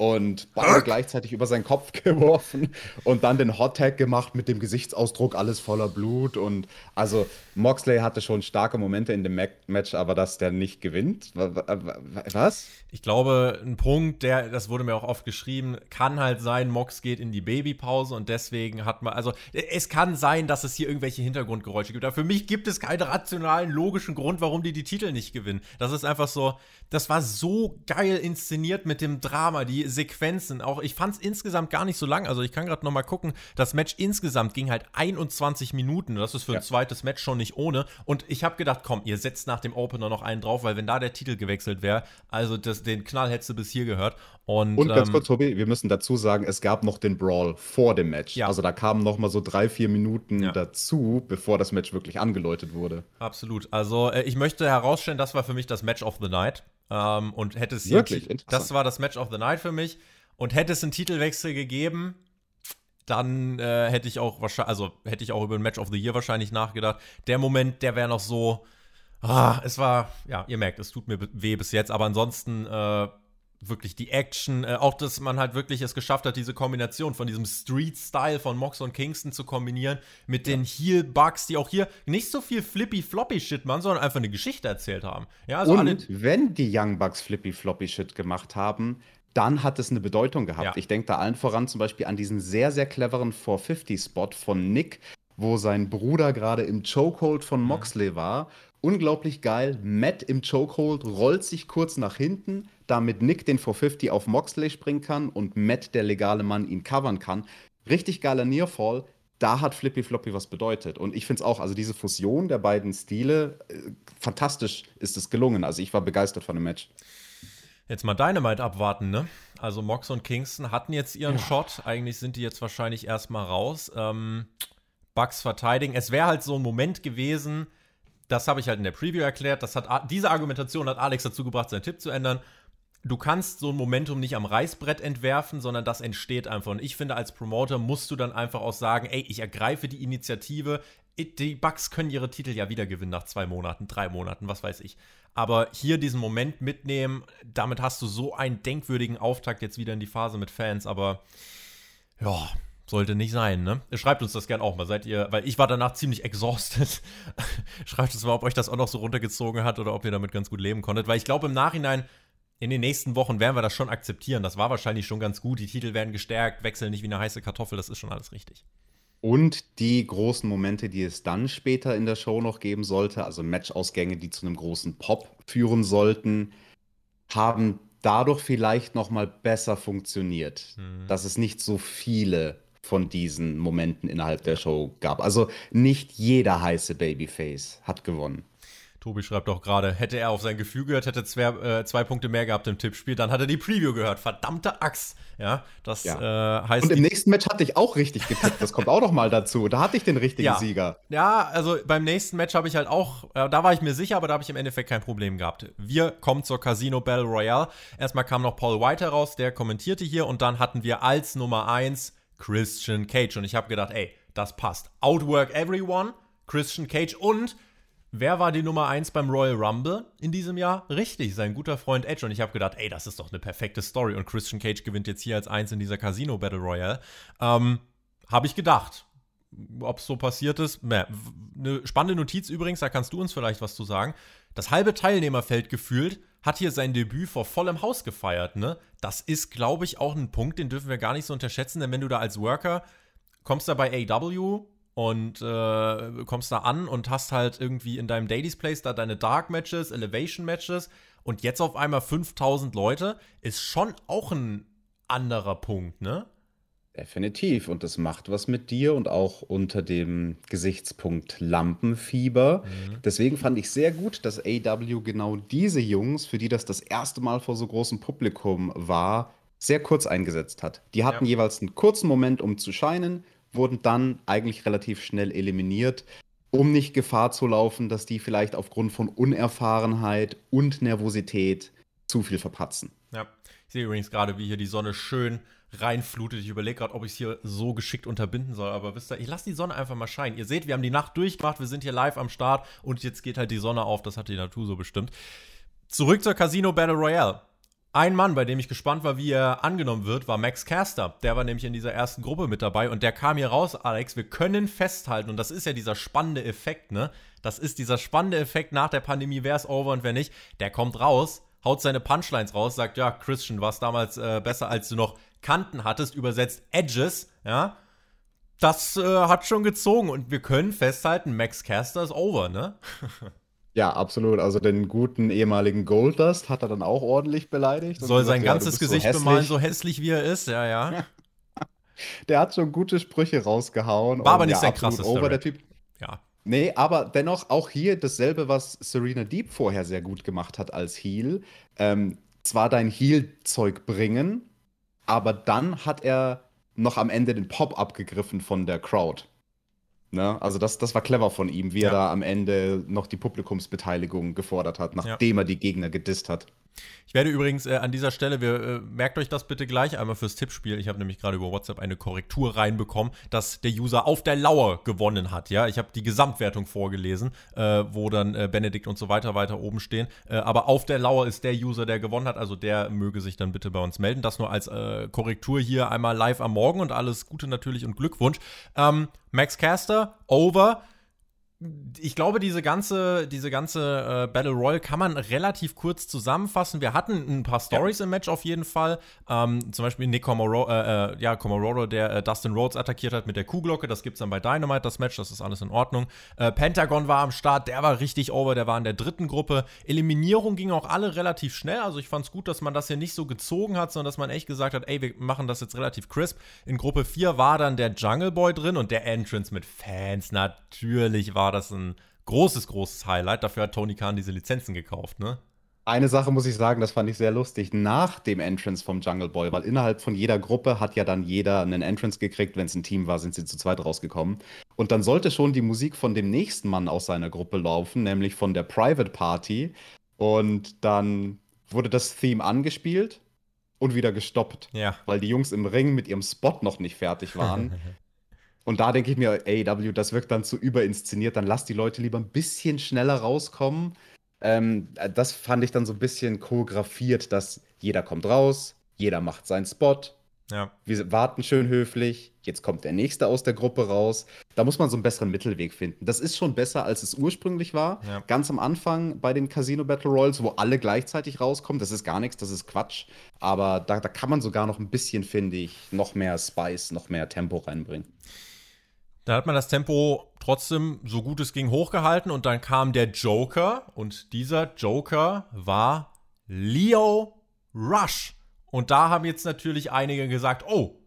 Und beide gleichzeitig über seinen Kopf geworfen und dann den Hot Tag gemacht mit dem Gesichtsausdruck, alles voller Blut. Und also Moxley hatte schon starke Momente in dem Match, aber dass der nicht gewinnt, wa- wa- wa- was? Ich glaube, ein Punkt, der, das wurde mir auch oft geschrieben, kann halt sein, Mox geht in die Babypause und deswegen hat man, also es kann sein, dass es hier irgendwelche Hintergrundgeräusche gibt. Aber für mich gibt es keinen rationalen, logischen Grund, warum die die Titel nicht gewinnen. Das ist einfach so, das war so geil inszeniert mit dem Drama, die Sequenzen. Auch ich fand es insgesamt gar nicht so lang. Also ich kann gerade noch mal gucken. Das Match insgesamt ging halt 21 Minuten. Das ist für ein Ja. zweites Match schon nicht ohne. Und ich habe gedacht, komm, ihr setzt nach dem Opener noch einen drauf, weil wenn da der Titel gewechselt wäre, also das, den Knall hättest du bis hier gehört. Und, Und ganz ähm, kurz, Tobi, wir müssen dazu sagen, es gab noch den Brawl vor dem Match. Ja. Also da kamen noch mal so drei, vier Minuten Ja. dazu, bevor das Match wirklich angeläutet wurde. Absolut. Also äh, ich möchte herausstellen, das war für mich das Match of the Night. Ähm, und hätte es hier Wirklich? Interessant. Das war das Match of the Night für mich. Und hätte es einen Titelwechsel gegeben, dann äh, hätte ich auch wahrscheinlich, also hätte ich auch über ein Match of the Year wahrscheinlich nachgedacht. Der Moment, der wäre noch so. Ah, es war, ja, ihr merkt, es tut mir weh bis jetzt, aber ansonsten äh, wirklich die Action, äh, auch dass man halt wirklich es geschafft hat, diese Kombination von diesem Street-Style von Mox und Kingston zu kombinieren mit den Heel-Bugs, die auch hier nicht so viel flippy-floppy-Shit machen, sondern einfach eine Geschichte erzählt haben. Ja, also. Und wenn die Young Bucks Flippy Floppy Shit gemacht haben, dann hat es eine Bedeutung gehabt. Ja. Ich denke da allen voran zum Beispiel an diesen sehr, sehr cleveren 450-Spot von Nick, wo sein Bruder gerade im Chokehold Mhm. von Moxley war. Unglaublich geil. Matt im Chokehold rollt sich kurz nach hinten, damit Nick den 450 auf Moxley springen kann und Matt, der legale Mann, ihn covern kann. Richtig geiler Nearfall. Da hat Flippy Floppy was bedeutet. Und ich finde es auch, also diese Fusion der beiden Stile, äh, fantastisch ist es gelungen. Also ich war begeistert von dem Match. Jetzt mal Dynamite abwarten, ne? Also Mox und Kingston hatten jetzt ihren Shot. Eigentlich sind die jetzt wahrscheinlich erstmal raus. Ähm, Bucks verteidigen. Es wäre halt so ein Moment gewesen, das habe ich halt in der Preview erklärt. Das hat, diese Argumentation hat Alex dazu gebracht, seinen Tipp zu ändern. Du kannst so ein Momentum nicht am Reißbrett entwerfen, sondern das entsteht einfach. Und ich finde, als Promoter musst du dann einfach auch sagen, ey, ich ergreife die Initiative. Die Bucks können ihre Titel ja wieder gewinnen nach zwei Monaten, drei Monaten, was weiß ich. Aber hier diesen Moment mitnehmen, damit hast du so einen denkwürdigen Auftakt jetzt wieder in die Phase mit Fans. Aber ja, sollte nicht sein, ne? Schreibt uns das gern auch mal. Seid ihr, weil ich war danach ziemlich exhausted. Schreibt uns mal, ob euch das auch noch so runtergezogen hat oder ob ihr damit ganz gut leben konntet. Weil ich glaube, im Nachhinein, in den nächsten Wochen werden wir das schon akzeptieren. Das war wahrscheinlich schon ganz gut. Die Titel werden gestärkt, wechseln nicht wie eine heiße Kartoffel. Das ist schon alles richtig. Und die großen Momente, die es dann später in der Show noch geben sollte, also Matchausgänge, die zu einem großen Pop führen sollten, haben dadurch vielleicht noch mal besser funktioniert, Mhm. dass es nicht so viele von diesen Momenten innerhalb der Show gab. Also nicht jeder heiße Babyface hat gewonnen. Tobi schreibt auch gerade, hätte er auf sein Gefühl gehört, hätte zwei, äh, zwei Punkte mehr gehabt im Tippspiel, dann hat er die Preview gehört. Verdammte Axt. Ja, das Ja. Äh, heißt. Und im nächsten Match hatte ich auch richtig getippt. Das kommt auch noch mal dazu. Da hatte ich den richtigen Ja. Sieger. Ja, also beim nächsten Match habe ich halt auch, äh, da war ich mir sicher, aber da habe ich im Endeffekt kein Problem gehabt. Wir kommen zur Casino Battle Royale. Erstmal kam noch Paul White heraus, der kommentierte hier und dann hatten wir als Nummer 1 Christian Cage und ich habe gedacht, ey, das passt. Outwork everyone, Christian Cage und Wer war die Nummer 1 beim Royal Rumble in diesem Jahr? Richtig, sein guter Freund Edge. Und ich habe gedacht, ey, das ist doch eine perfekte Story. Und Christian Cage gewinnt jetzt hier als eins in dieser Casino Battle Royale. Ähm, habe ich gedacht. Ob es so passiert ist, Eine spannende Notiz übrigens, da kannst du uns vielleicht was zu sagen. Das halbe Teilnehmerfeld gefühlt hat hier sein Debüt vor vollem Haus gefeiert, ne? Das ist, glaube ich, auch ein Punkt, den dürfen wir gar nicht so unterschätzen, denn wenn du da als Worker kommst da bei AW und äh, kommst da an und hast halt irgendwie in deinem Dailies Place da deine Dark Matches, Elevation Matches und jetzt auf einmal 5000 Leute, ist schon auch ein anderer Punkt, ne? Definitiv. Und das macht was mit dir und auch unter dem Gesichtspunkt Lampenfieber. Mhm. Deswegen fand ich sehr gut, dass AW genau diese Jungs, für die das das erste Mal vor so großem Publikum war, sehr kurz eingesetzt hat. Die hatten ja. jeweils einen kurzen Moment, um zu scheinen, wurden dann eigentlich relativ schnell eliminiert, um nicht Gefahr zu laufen, dass die vielleicht aufgrund von Unerfahrenheit und Nervosität zu viel verpatzen. Ja, ich sehe übrigens gerade, wie hier die Sonne schön reinflutet. Ich überlege gerade, ob ich es hier so geschickt unterbinden soll. Aber wisst ihr, ich lasse die Sonne einfach mal scheinen. Ihr seht, wir haben die Nacht durchgemacht, wir sind hier live am Start und jetzt geht halt die Sonne auf. Das hat die Natur so bestimmt. Zurück zur Casino Battle Royale. Ein Mann, bei dem ich gespannt war, wie er angenommen wird, war Max Caster. Der war nämlich in dieser ersten Gruppe mit dabei und der kam hier raus, Alex. Wir können festhalten, und das ist ja dieser spannende Effekt, ne? Das ist dieser spannende Effekt nach der Pandemie, wer ist over und wer nicht. Der kommt raus, haut seine Punchlines raus, sagt, ja, Christian, war es damals äh, besser, als du noch Kanten hattest, übersetzt Edges, ja. Das äh, hat schon gezogen und wir können festhalten, Max Caster ist over, ne? Ja, absolut. Also den guten ehemaligen Goldust hat er dann auch ordentlich beleidigt. Soll sein gesagt, ganzes ja, Gesicht so bemalen, so hässlich wie er ist, ja, ja. der hat schon gute Sprüche rausgehauen. War aber nicht ja, sein krassester over, der Typ. Ja. Nee, aber dennoch auch hier dasselbe, was Serena Deep vorher sehr gut gemacht hat als Heal. Ähm, zwar dein Heal-Zeug bringen, aber dann hat er noch am Ende den Pop abgegriffen von der Crowd. Ne? Also das, das war clever von ihm, wie ja. er da am Ende noch die Publikumsbeteiligung gefordert hat, nachdem ja. er die Gegner gedisst hat. Ich werde übrigens äh, an dieser Stelle, wir, äh, merkt euch das bitte gleich einmal fürs Tippspiel. Ich habe nämlich gerade über WhatsApp eine Korrektur reinbekommen, dass der User auf der Lauer gewonnen hat. Ja, ich habe die Gesamtwertung vorgelesen, äh, wo dann äh, Benedikt und so weiter weiter oben stehen. Äh, aber auf der Lauer ist der User, der gewonnen hat. Also der möge sich dann bitte bei uns melden. Das nur als äh, Korrektur hier einmal live am Morgen und alles Gute natürlich und Glückwunsch. Ähm, Max Caster, over ich glaube, diese ganze, diese ganze äh, Battle Royale kann man relativ kurz zusammenfassen. Wir hatten ein paar Stories ja. im Match auf jeden Fall. Ähm, zum Beispiel Nick Comoro, äh, äh, ja, Comororo, der äh, Dustin Rhodes attackiert hat mit der Kuhglocke. Das gibt es dann bei Dynamite, das Match. Das ist alles in Ordnung. Äh, Pentagon war am Start. Der war richtig over. Der war in der dritten Gruppe. Eliminierung ging auch alle relativ schnell. Also ich fand es gut, dass man das hier nicht so gezogen hat, sondern dass man echt gesagt hat, ey, wir machen das jetzt relativ crisp. In Gruppe 4 war dann der Jungle Boy drin und der Entrance mit Fans. Natürlich war das ein großes, großes Highlight. Dafür hat Tony Khan diese Lizenzen gekauft, ne? Eine Sache muss ich sagen, das fand ich sehr lustig, nach dem Entrance vom Jungle Boy, weil innerhalb von jeder Gruppe hat ja dann jeder einen Entrance gekriegt. Wenn es ein Team war, sind sie zu zweit rausgekommen. Und dann sollte schon die Musik von dem nächsten Mann aus seiner Gruppe laufen, nämlich von der Private Party. Und dann wurde das Theme angespielt und wieder gestoppt, ja. weil die Jungs im Ring mit ihrem Spot noch nicht fertig waren. Und da denke ich mir, AEW, das wirkt dann zu überinszeniert, dann lass die Leute lieber ein bisschen schneller rauskommen. Ähm, das fand ich dann so ein bisschen choreografiert, dass jeder kommt raus, jeder macht seinen Spot. Ja. Wir warten schön höflich, jetzt kommt der nächste aus der Gruppe raus. Da muss man so einen besseren Mittelweg finden. Das ist schon besser, als es ursprünglich war. Ja. Ganz am Anfang bei den Casino Battle Royals, wo alle gleichzeitig rauskommen, das ist gar nichts, das ist Quatsch. Aber da, da kann man sogar noch ein bisschen, finde ich, noch mehr Spice, noch mehr Tempo reinbringen. Da hat man das Tempo trotzdem so gut es ging hochgehalten und dann kam der Joker und dieser Joker war Leo Rush. Und da haben jetzt natürlich einige gesagt, oh,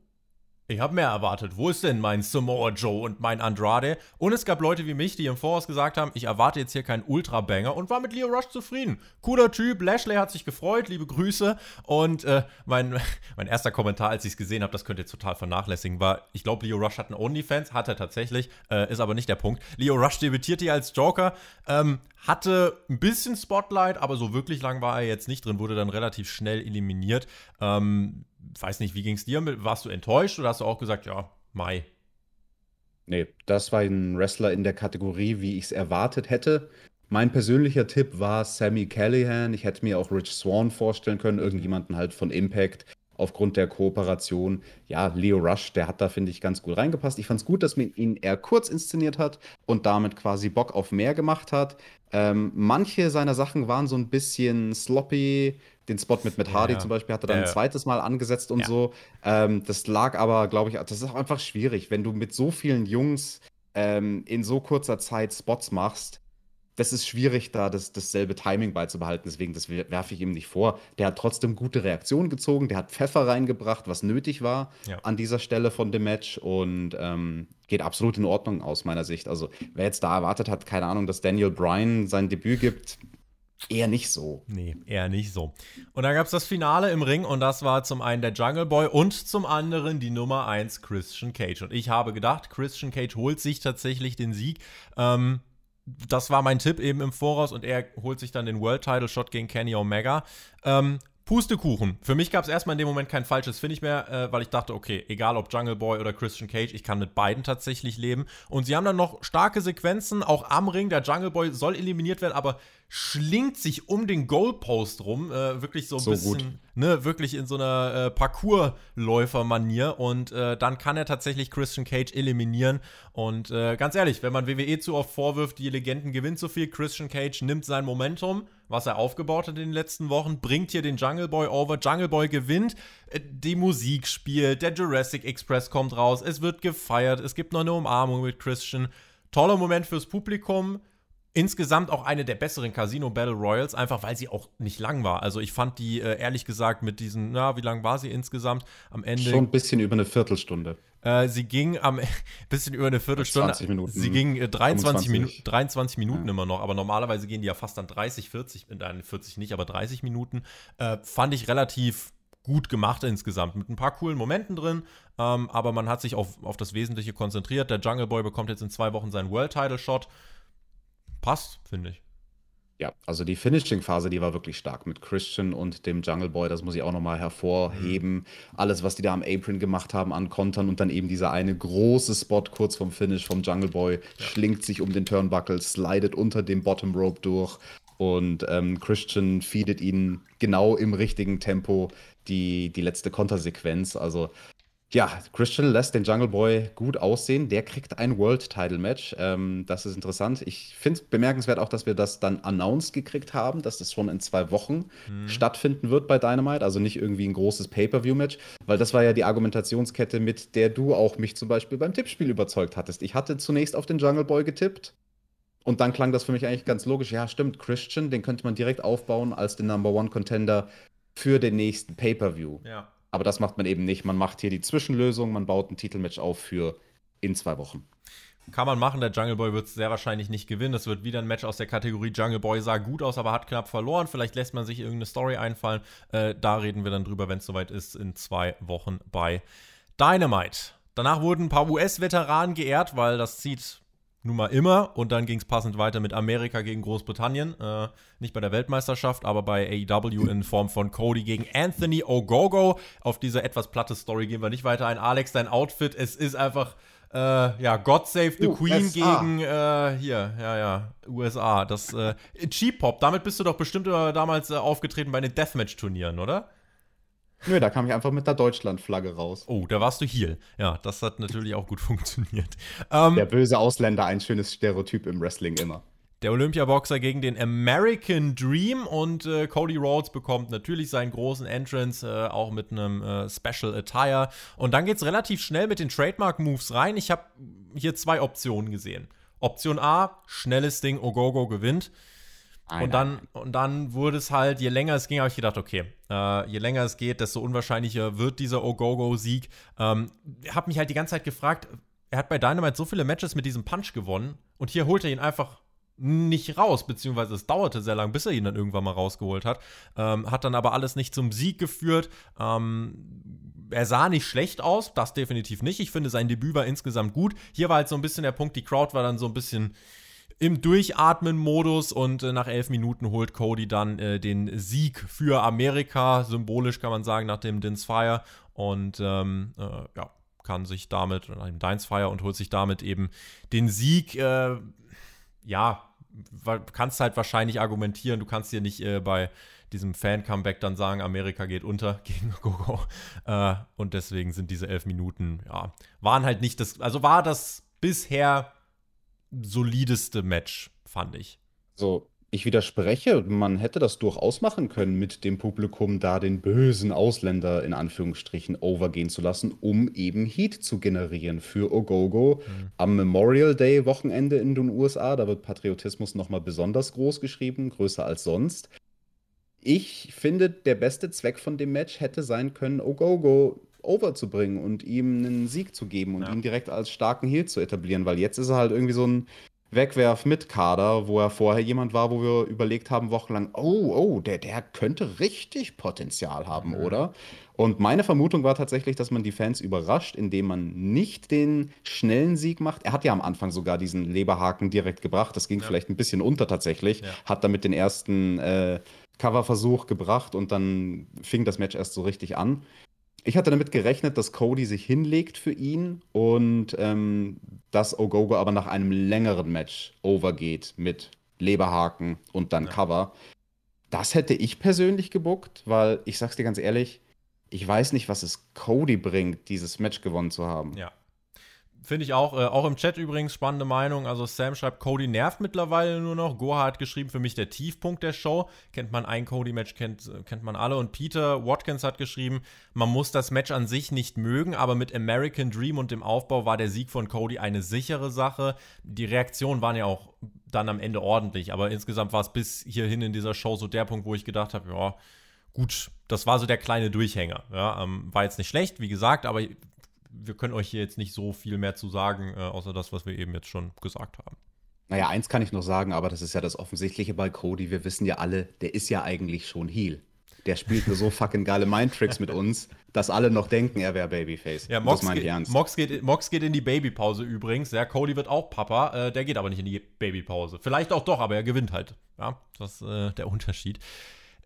ich habe mehr erwartet. Wo ist denn mein Samoa Joe und mein Andrade? Und es gab Leute wie mich, die im Voraus gesagt haben, ich erwarte jetzt hier keinen Ultra-Banger und war mit Leo Rush zufrieden. Cooler Typ, Lashley hat sich gefreut, liebe Grüße. Und äh, mein, mein erster Kommentar, als ich es gesehen habe, das könnt ihr total vernachlässigen, war, ich glaube, Leo Rush hat einen OnlyFans, hat er tatsächlich, äh, ist aber nicht der Punkt. Leo Rush debütierte hier als Joker, ähm, hatte ein bisschen Spotlight, aber so wirklich lang war er jetzt nicht drin, wurde dann relativ schnell eliminiert. Ähm, weiß nicht, wie ging es dir? Warst du enttäuscht oder hast du auch gesagt, ja, Mai? Nee, das war ein Wrestler in der Kategorie, wie ich es erwartet hätte. Mein persönlicher Tipp war Sammy Callahan. Ich hätte mir auch Rich Swan vorstellen können, irgendjemanden halt von Impact aufgrund der Kooperation. Ja, Leo Rush, der hat da, finde ich, ganz gut reingepasst. Ich fand es gut, dass man ihn eher kurz inszeniert hat und damit quasi Bock auf mehr gemacht hat. Ähm, manche seiner Sachen waren so ein bisschen sloppy. Den Spot mit Matt Hardy Ja, zum Beispiel hat er dann ja. ein zweites Mal angesetzt und Ja. so. Ähm, das lag aber, glaube ich, das ist auch einfach schwierig, wenn du mit so vielen Jungs ähm, in so kurzer Zeit Spots machst. Das ist schwierig, da das, dasselbe Timing beizubehalten. Deswegen, das werfe ich ihm nicht vor. Der hat trotzdem gute Reaktionen gezogen. Der hat Pfeffer reingebracht, was nötig war an dieser Stelle von dem Match und ähm, geht absolut in Ordnung aus meiner Sicht. Also, wer jetzt da erwartet hat, keine Ahnung, dass Daniel Bryan sein Debüt gibt, eher nicht so. Nee, eher nicht so. Und dann gab es das Finale im Ring und das war zum einen der Jungle Boy und zum anderen die Nummer 1 Christian Cage. Und ich habe gedacht, Christian Cage holt sich tatsächlich den Sieg. Ähm, das war mein Tipp eben im Voraus und er holt sich dann den World Title Shot gegen Kenny Omega. Ähm, Pustekuchen. Für mich gab es erstmal in dem Moment kein falsches Finish mehr, äh, weil ich dachte, okay, egal ob Jungle Boy oder Christian Cage, ich kann mit beiden tatsächlich leben. Und sie haben dann noch starke Sequenzen, auch am Ring. Der Jungle Boy soll eliminiert werden, aber schlingt sich um den Goalpost rum, äh, wirklich so ein So bisschen, gut. ne, wirklich in so einer äh, Parkourläufer-Manier. Und äh, dann kann er tatsächlich Christian Cage eliminieren. Und äh, ganz ehrlich, wenn man WWE zu oft vorwirft, die Legenden gewinnen zu viel, Christian Cage nimmt sein Momentum, was er aufgebaut hat in den letzten Wochen, bringt hier den Jungle Boy over. Jungle Boy gewinnt, äh, die Musik spielt, der Jurassic Express kommt raus, es wird gefeiert, es gibt noch eine Umarmung mit Christian. Toller Moment fürs Publikum. Insgesamt auch eine der besseren Casino Battle Royals, einfach weil sie auch nicht lang war. Also ich fand die äh, ehrlich gesagt mit diesen, na, wie lang war sie insgesamt? Am Ende. Schon ein bisschen über eine Viertelstunde. Äh, sie ging am bisschen über eine Viertelstunde. 20 Minuten. Sie ging äh, 23, 25. Minu 23 Minuten Ja. immer noch, aber normalerweise gehen die ja fast dann 30, 40, nein, 40 nicht, aber 30 Minuten. Äh, fand ich relativ gut gemacht insgesamt, mit ein paar coolen Momenten drin, ähm, aber man hat sich auf, auf das Wesentliche konzentriert. Der Jungle Boy bekommt jetzt in zwei Wochen seinen World Title Shot. Passt, finde ich. Ja, also die Finishing-Phase, die war wirklich stark mit Christian und dem Jungle Boy, das muss ich auch nochmal hervorheben. Alles, was die da am Apron gemacht haben an Kontern und dann eben dieser eine große Spot kurz vom Finish vom Jungle Boy, schlingt sich um den Turnbuckle, slidet unter dem Bottom Rope durch und ähm, Christian feedet ihn genau im richtigen Tempo die, die letzte Kontersequenz. Also ja, Christian lässt den Jungle Boy gut aussehen. Der kriegt ein World Title Match. Ähm, das ist interessant. Ich finde es bemerkenswert auch, dass wir das dann announced gekriegt haben, dass das schon in zwei Wochen stattfinden wird bei Dynamite. Also nicht irgendwie ein großes Pay-Per-View-Match, weil das war ja die Argumentationskette, mit der du auch mich zum Beispiel beim Tippspiel überzeugt hattest. Ich hatte zunächst auf den Jungle Boy getippt. Und dann klang das für mich eigentlich ganz logisch. Ja, stimmt, Christian, den könnte man direkt aufbauen als den Number One Contender für den nächsten Pay-Per-View. Ja. Aber das macht man eben nicht. Man macht hier die Zwischenlösung, man baut ein Titelmatch auf für in zwei Wochen. Kann man machen, der Jungle Boy wird es sehr wahrscheinlich nicht gewinnen. Das wird wieder ein Match aus der Kategorie Jungle Boy sah gut aus, aber hat knapp verloren. Vielleicht lässt man sich irgendeine Story einfallen. Äh, da reden wir dann drüber, wenn es soweit ist, in zwei Wochen bei Dynamite. Danach wurden ein paar US-Veteranen geehrt, weil das zieht nun mal immer. Und dann ging es passend weiter mit Amerika gegen Großbritannien. Äh, nicht bei der Weltmeisterschaft, aber bei AEW in Form von Cody gegen Anthony Ogogo. Auf diese etwas platte Story gehen wir nicht weiter ein. Alex, dein Outfit, es ist einfach. Äh, ja, God Save the Queen USA. gegen, äh, hier, ja, ja, USA. Das, äh, Cheap Pop, damit bist du doch bestimmt damals äh, aufgetreten bei den Deathmatch-Turnieren, oder? Nö, da kam ich einfach mit der Deutschlandflagge raus. Oh, da warst du hier. Ja, das hat natürlich auch gut funktioniert. Ähm, Der böse Ausländer, ein schönes Stereotyp im Wrestling immer. Der Olympiaboxer gegen den American Dream und äh, Cody Rhodes bekommt natürlich seinen großen Entrance, äh, auch mit einem äh, Special Attire. Und dann geht es relativ schnell mit den Trademark-Moves rein. Ich habe hier zwei Optionen gesehen. Option A, schnelles Ding, Ogogo gewinnt. Nein, Und dann, und dann wurde es halt, je länger es ging, habe ich gedacht, okay, äh, je länger es geht, desto unwahrscheinlicher wird dieser Ogogo-Sieg. Ähm, habe mich halt die ganze Zeit gefragt, er hat bei Dynamite so viele Matches mit diesem Punch gewonnen und hier holt er ihn einfach nicht raus, beziehungsweise es dauerte sehr lang, bis er ihn dann irgendwann mal rausgeholt hat. Ähm, hat dann aber alles nicht zum Sieg geführt. Ähm, er sah nicht schlecht aus, das definitiv nicht. Ich finde, sein Debüt war insgesamt gut. Hier war halt so ein bisschen der Punkt, die Crowd war dann so ein bisschen im Durchatmen-Modus und äh, nach elf Minuten holt Cody dann äh, den Sieg für Amerika, symbolisch kann man sagen, nach dem Dins Fire und ähm, äh, ja, kann sich damit, nach dem Dines Fire und holt sich damit eben den Sieg, äh, ja, kannst halt wahrscheinlich argumentieren, du kannst dir nicht äh, bei diesem Fan-Comeback dann sagen, Amerika geht unter gegen Gogo. Äh, und deswegen sind diese elf Minuten, ja, waren halt nicht das, also war das bisher solideste Match, fand ich. So, ich widerspreche, man hätte das durchaus machen können, mit dem Publikum da den bösen Ausländer in Anführungsstrichen overgehen zu lassen, um eben Heat zu generieren für Ogogo mhm. am Memorial Day Wochenende in den USA. Da wird Patriotismus nochmal besonders groß geschrieben, größer als sonst. Ich finde, der beste Zweck von dem Match hätte sein können, Ogogo overzubringen und ihm einen Sieg zu geben und ja. ihn direkt als starken Heel zu etablieren, weil jetzt ist er halt irgendwie so ein Wegwerf mit Kader, wo er vorher jemand war, wo wir überlegt haben, wochenlang, oh, oh, der, der könnte richtig Potenzial haben, mhm. oder? Und meine Vermutung war tatsächlich, dass man die Fans überrascht, indem man nicht den schnellen Sieg macht. Er hat ja am Anfang sogar diesen Leberhaken direkt gebracht. Das ging ja. vielleicht ein bisschen unter tatsächlich. Ja. Hat damit den ersten äh, Coverversuch gebracht und dann fing das Match erst so richtig an ich hatte damit gerechnet, dass Cody sich hinlegt für ihn und ähm, dass Ogogo aber nach einem längeren Match overgeht mit Leberhaken und dann ja. Cover. Das hätte ich persönlich gebuckt, weil ich sag's dir ganz ehrlich, ich weiß nicht, was es Cody bringt, dieses Match gewonnen zu haben. Ja. Finde ich auch, äh, auch im Chat übrigens spannende Meinung. Also Sam schreibt, Cody nervt mittlerweile nur noch. Goha hat geschrieben, für mich der Tiefpunkt der Show. Kennt man ein Cody-Match, kennt, kennt man alle. Und Peter Watkins hat geschrieben, man muss das Match an sich nicht mögen, aber mit American Dream und dem Aufbau war der Sieg von Cody eine sichere Sache. Die Reaktionen waren ja auch dann am Ende ordentlich, aber insgesamt war es bis hierhin in dieser Show so der Punkt, wo ich gedacht habe, ja, gut, das war so der kleine Durchhänger. Ja, ähm, war jetzt nicht schlecht, wie gesagt, aber wir können euch hier jetzt nicht so viel mehr zu sagen, äh, außer das, was wir eben jetzt schon gesagt haben. Naja, eins kann ich noch sagen, aber das ist ja das Offensichtliche bei Cody. Wir wissen ja alle, der ist ja eigentlich schon Heal. Der spielt nur so fucking geile Mindtricks mit uns, dass alle noch denken, er wäre Babyface. Ja, Mox, das ernst. Mox geht, Mox geht in die Babypause übrigens. Ja, Cody wird auch Papa. Äh, der geht aber nicht in die Babypause. Vielleicht auch doch, aber er gewinnt halt. Ja, das ist äh, der Unterschied.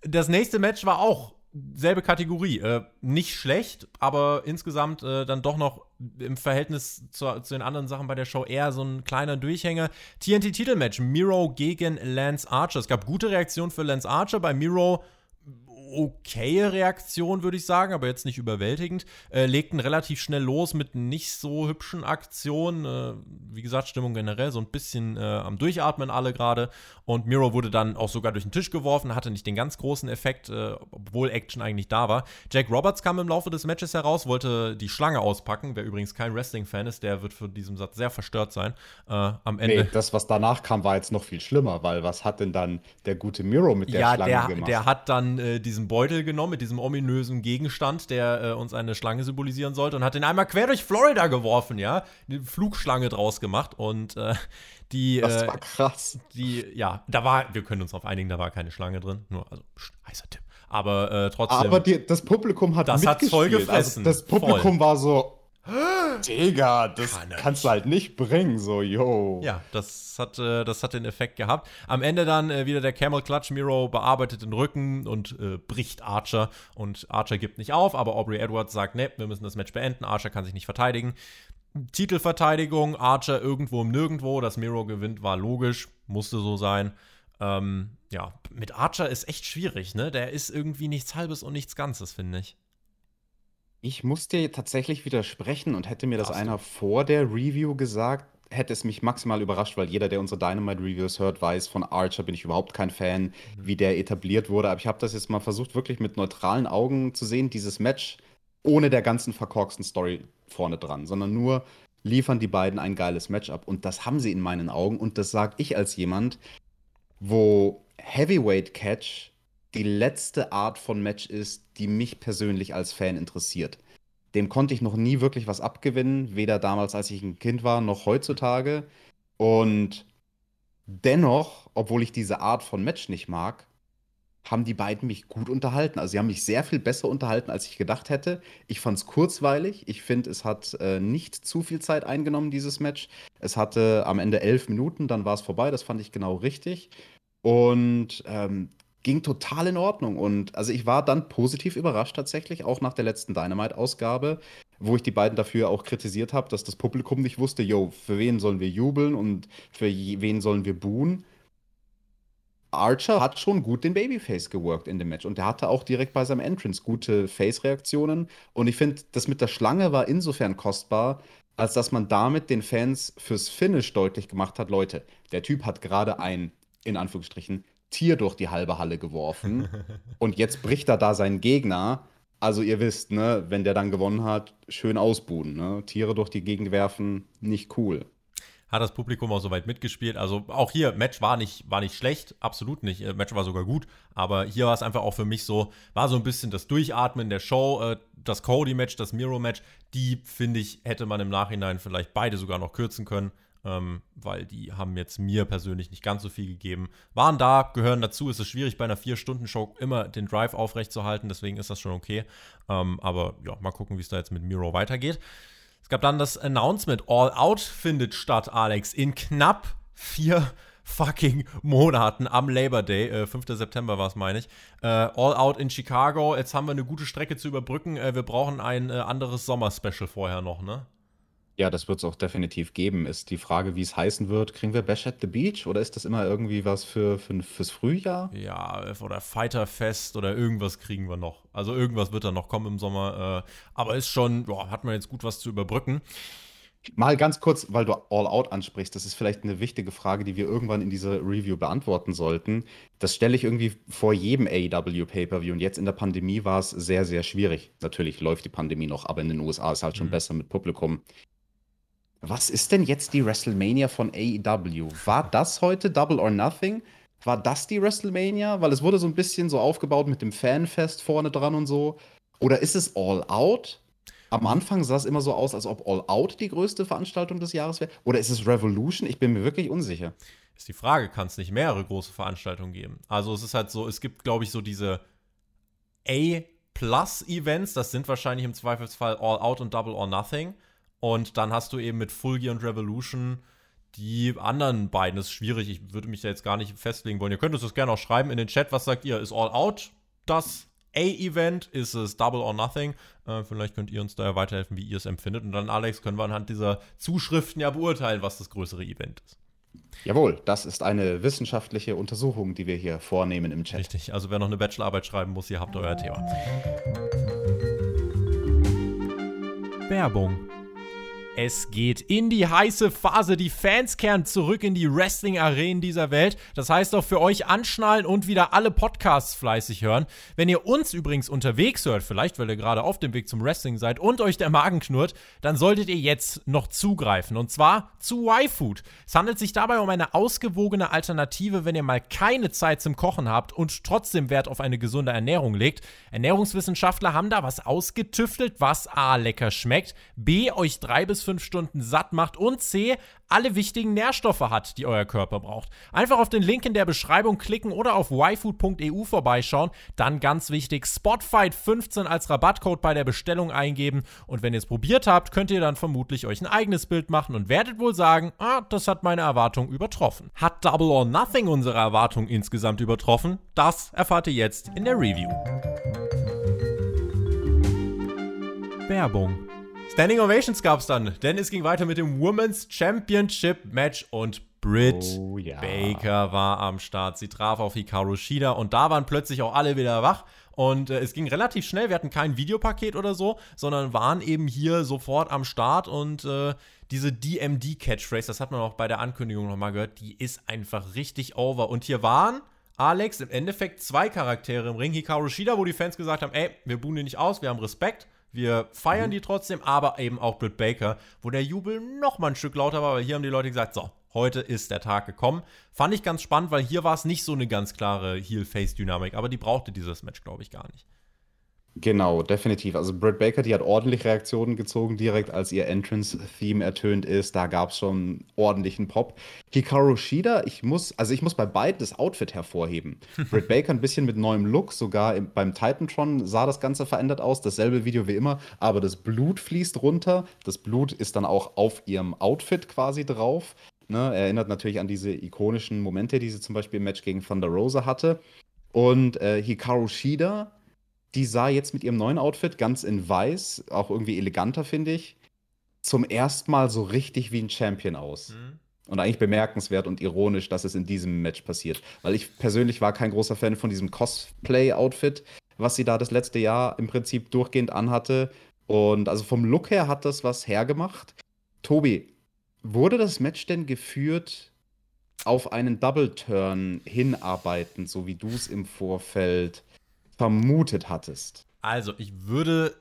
Das nächste Match war auch selbe Kategorie. Äh, nicht schlecht, aber insgesamt äh, dann doch noch im Verhältnis zu, zu, den anderen Sachen bei der Show eher so ein kleiner Durchhänger. TNT-Titelmatch, Miro gegen Lance Archer. Es gab gute Reaktionen für Lance Archer. Bei Miro okaye Reaktion, würde ich sagen, aber jetzt nicht überwältigend. Äh, legten relativ schnell los mit nicht so hübschen Aktionen. Äh, wie gesagt, Stimmung generell so ein bisschen äh, am Durchatmen alle gerade. Und Miro wurde dann auch sogar durch den Tisch geworfen, hatte nicht den ganz großen Effekt, äh, obwohl Action eigentlich da war. Jack Roberts kam im Laufe des Matches heraus, wollte die Schlange auspacken. Wer übrigens kein Wrestling-Fan ist, der wird für diesen Satz sehr verstört sein. Äh, am Ende. Nee, das, was danach kam, war jetzt noch viel schlimmer, weil was hat denn dann der gute Miro mit der ja, Schlange der, gemacht? Ja, der hat dann äh, diese diesen Beutel genommen mit diesem ominösen Gegenstand, der äh, uns eine Schlange symbolisieren sollte, und hat den einmal quer durch Florida geworfen, ja. Eine Flugschlange draus gemacht und äh, die. Das äh, war krass. Die, ja, da war, wir können uns auf einigen, da war keine Schlange drin. Nur, also, heißer Tipp. Aber äh, trotzdem. Aber die, das Publikum hat das hat voll gefressen. Also das Publikum voll. war so, Digga, das Kann kannst du halt nicht bringen, so, yo. Ja, das hat, äh, das hat den Effekt gehabt. Am Ende dann äh, wieder der Camel Clutch. Miro bearbeitet den Rücken und äh, bricht Archer. Und Archer gibt nicht auf, aber Aubrey Edwards sagt, ne, wir müssen das Match beenden. Archer kann sich nicht verteidigen. Titelverteidigung, Archer irgendwo im Nirgendwo. Dass Miro gewinnt, war logisch, musste so sein. Ähm, ja, mit Archer ist echt schwierig, ne? Der ist irgendwie nichts Halbes und nichts Ganzes, finde ich. Ich muss dir tatsächlich widersprechen und hätte mir das Darfst einer vor der Review gesagt, hätte es mich maximal überrascht, weil jeder, der unsere Dynamite-Reviews hört, weiß, von Archer bin ich überhaupt kein Fan, mhm. wie der etabliert wurde. Aber ich habe das jetzt mal versucht, wirklich mit neutralen Augen zu sehen, dieses Match ohne der ganzen verkorksten Story vorne dran, sondern nur liefern die beiden ein geiles Match ab. Und das haben sie in meinen Augen. Und das sage ich als jemand, wo Heavyweight Catch die letzte Art von Match ist, die mich persönlich als Fan interessiert. Dem konnte ich noch nie wirklich was abgewinnen, weder damals, als ich ein Kind war, noch heutzutage. Und dennoch, obwohl ich diese Art von Match nicht mag, haben die beiden mich gut unterhalten. Also sie haben mich sehr viel besser unterhalten, als ich gedacht hätte. Ich fand es kurzweilig. Ich finde, es hat äh, nicht zu viel Zeit eingenommen, dieses Match. Es hatte am Ende elf Minuten, dann war es vorbei. Das fand ich genau richtig. Und ähm, ging total in Ordnung. Und also ich war dann positiv überrascht tatsächlich, auch nach der letzten Dynamite-Ausgabe, wo ich die beiden dafür auch kritisiert habe, dass das Publikum nicht wusste, yo, für wen sollen wir jubeln und für wen sollen wir buhen. Archer hat schon gut den Babyface geworkt in dem Match und der hatte auch direkt bei seinem Entrance gute Face-Reaktionen. Und ich finde, das mit der Schlange war insofern kostbar, als dass man damit den Fans fürs Finish deutlich gemacht hat, Leute, der Typ hat gerade ein, in Anführungsstrichen, Tier durch die halbe Halle geworfen und jetzt bricht er da seinen Gegner. Also ihr wisst, ne, wenn der dann gewonnen hat, schön ausbuden, ne? Tiere durch die Gegend werfen, nicht cool hat das Publikum auch soweit mitgespielt. Also auch hier, Match war nicht, war nicht schlecht, absolut nicht. Äh, Match war sogar gut, aber hier war es einfach auch für mich so, war so ein bisschen das Durchatmen der Show. Äh, das Cody-Match, das Miro-Match, die finde ich, hätte man im Nachhinein vielleicht beide sogar noch kürzen können. Ähm, weil die haben jetzt mir persönlich nicht ganz so viel gegeben. Waren da, gehören dazu. Es ist schwierig bei einer 4-Stunden-Show immer den Drive aufrechtzuerhalten, deswegen ist das schon okay. Ähm, aber ja, mal gucken, wie es da jetzt mit Miro weitergeht. Es gab dann das Announcement, All Out findet statt, Alex, in knapp vier fucking Monaten am Labor Day. Äh, 5. September war es, meine ich. Äh, All Out in Chicago. Jetzt haben wir eine gute Strecke zu überbrücken. Äh, wir brauchen ein äh, anderes Sommer-Special vorher noch, ne? Ja, das wird es auch definitiv geben. Ist die Frage, wie es heißen wird. Kriegen wir Bash at the Beach oder ist das immer irgendwie was für, für fürs Frühjahr? Ja, oder Fighterfest oder irgendwas kriegen wir noch. Also irgendwas wird da noch kommen im Sommer. Äh, aber ist schon, boah, hat man jetzt gut was zu überbrücken. Mal ganz kurz, weil du All Out ansprichst, das ist vielleicht eine wichtige Frage, die wir irgendwann in dieser Review beantworten sollten. Das stelle ich irgendwie vor jedem AEW Pay-Per-View und jetzt in der Pandemie war es sehr, sehr schwierig. Natürlich läuft die Pandemie noch, aber in den USA ist halt schon mhm. besser mit Publikum. Was ist denn jetzt die WrestleMania von AEW? War das heute Double or Nothing? War das die WrestleMania? Weil es wurde so ein bisschen so aufgebaut mit dem Fanfest vorne dran und so. Oder ist es All Out? Am Anfang sah es immer so aus, als ob All Out die größte Veranstaltung des Jahres wäre. Oder ist es Revolution? Ich bin mir wirklich unsicher. Ist die Frage, kann es nicht mehrere große Veranstaltungen geben? Also es ist halt so, es gibt, glaube ich, so diese A-Plus-Events, das sind wahrscheinlich im Zweifelsfall All Out und Double or Nothing. Und dann hast du eben mit Full Gear und Revolution die anderen beiden. Das ist schwierig. Ich würde mich da jetzt gar nicht festlegen wollen. Ihr könnt uns das gerne auch schreiben in den Chat. Was sagt ihr? Ist All Out das A-Event? Ist es Double or Nothing? Äh, vielleicht könnt ihr uns da ja weiterhelfen, wie ihr es empfindet. Und dann, Alex, können wir anhand dieser Zuschriften ja beurteilen, was das größere Event ist. Jawohl, das ist eine wissenschaftliche Untersuchung, die wir hier vornehmen im Chat. Richtig, also wer noch eine Bachelorarbeit schreiben muss, ihr habt euer Thema. Werbung es geht in die heiße Phase. Die Fans kehren zurück in die Wrestling-Arenen dieser Welt. Das heißt auch für euch anschnallen und wieder alle Podcasts fleißig hören. Wenn ihr uns übrigens unterwegs hört, vielleicht weil ihr gerade auf dem Weg zum Wrestling seid und euch der Magen knurrt, dann solltet ihr jetzt noch zugreifen. Und zwar zu Y-Food. Es handelt sich dabei um eine ausgewogene Alternative, wenn ihr mal keine Zeit zum Kochen habt und trotzdem Wert auf eine gesunde Ernährung legt. Ernährungswissenschaftler haben da was ausgetüftelt, was A lecker schmeckt, B euch drei bis fünf Stunden satt macht und C, alle wichtigen Nährstoffe hat, die euer Körper braucht. Einfach auf den Link in der Beschreibung klicken oder auf yfood.eu vorbeischauen. Dann ganz wichtig, Spotfight15 als Rabattcode bei der Bestellung eingeben. Und wenn ihr es probiert habt, könnt ihr dann vermutlich euch ein eigenes Bild machen und werdet wohl sagen, ah, das hat meine Erwartung übertroffen. Hat Double or Nothing unsere Erwartung insgesamt übertroffen? Das erfahrt ihr jetzt in der Review. Werbung Standing Ovations gab es dann, denn es ging weiter mit dem Women's Championship Match und Britt oh, ja. Baker war am Start. Sie traf auf Hikaru Shida und da waren plötzlich auch alle wieder wach. Und äh, es ging relativ schnell. Wir hatten kein Videopaket oder so, sondern waren eben hier sofort am Start. Und äh, diese DMD-Catchphrase, das hat man auch bei der Ankündigung nochmal gehört, die ist einfach richtig over. Und hier waren. Alex, im Endeffekt zwei Charaktere im Ring. Hikaru Shida, wo die Fans gesagt haben: Ey, wir buhen die nicht aus, wir haben Respekt. Wir feiern mhm. die trotzdem, aber eben auch Britt Baker, wo der Jubel noch mal ein Stück lauter war, weil hier haben die Leute gesagt, so, heute ist der Tag gekommen. Fand ich ganz spannend, weil hier war es nicht so eine ganz klare Heel-Face-Dynamik, aber die brauchte dieses Match, glaube ich, gar nicht. Genau, definitiv. Also Britt Baker, die hat ordentlich Reaktionen gezogen, direkt als ihr Entrance-Theme ertönt ist. Da gab es schon ordentlichen Pop. Hikaru Shida, ich muss, also ich muss bei beiden das Outfit hervorheben. Britt Baker ein bisschen mit neuem Look, sogar im, beim Titantron sah das Ganze verändert aus. Dasselbe Video wie immer, aber das Blut fließt runter. Das Blut ist dann auch auf ihrem Outfit quasi drauf. Ne, erinnert natürlich an diese ikonischen Momente, die sie zum Beispiel im Match gegen Thunder Rosa hatte. Und äh, Hikaru Shida die sah jetzt mit ihrem neuen Outfit ganz in weiß, auch irgendwie eleganter, finde ich, zum ersten Mal so richtig wie ein Champion aus. Mhm. Und eigentlich bemerkenswert und ironisch, dass es in diesem Match passiert. Weil ich persönlich war kein großer Fan von diesem Cosplay-Outfit, was sie da das letzte Jahr im Prinzip durchgehend anhatte. Und also vom Look her hat das was hergemacht. Tobi, wurde das Match denn geführt auf einen Double Turn hinarbeiten, so wie du es im Vorfeld vermutet hattest? Also, ich würde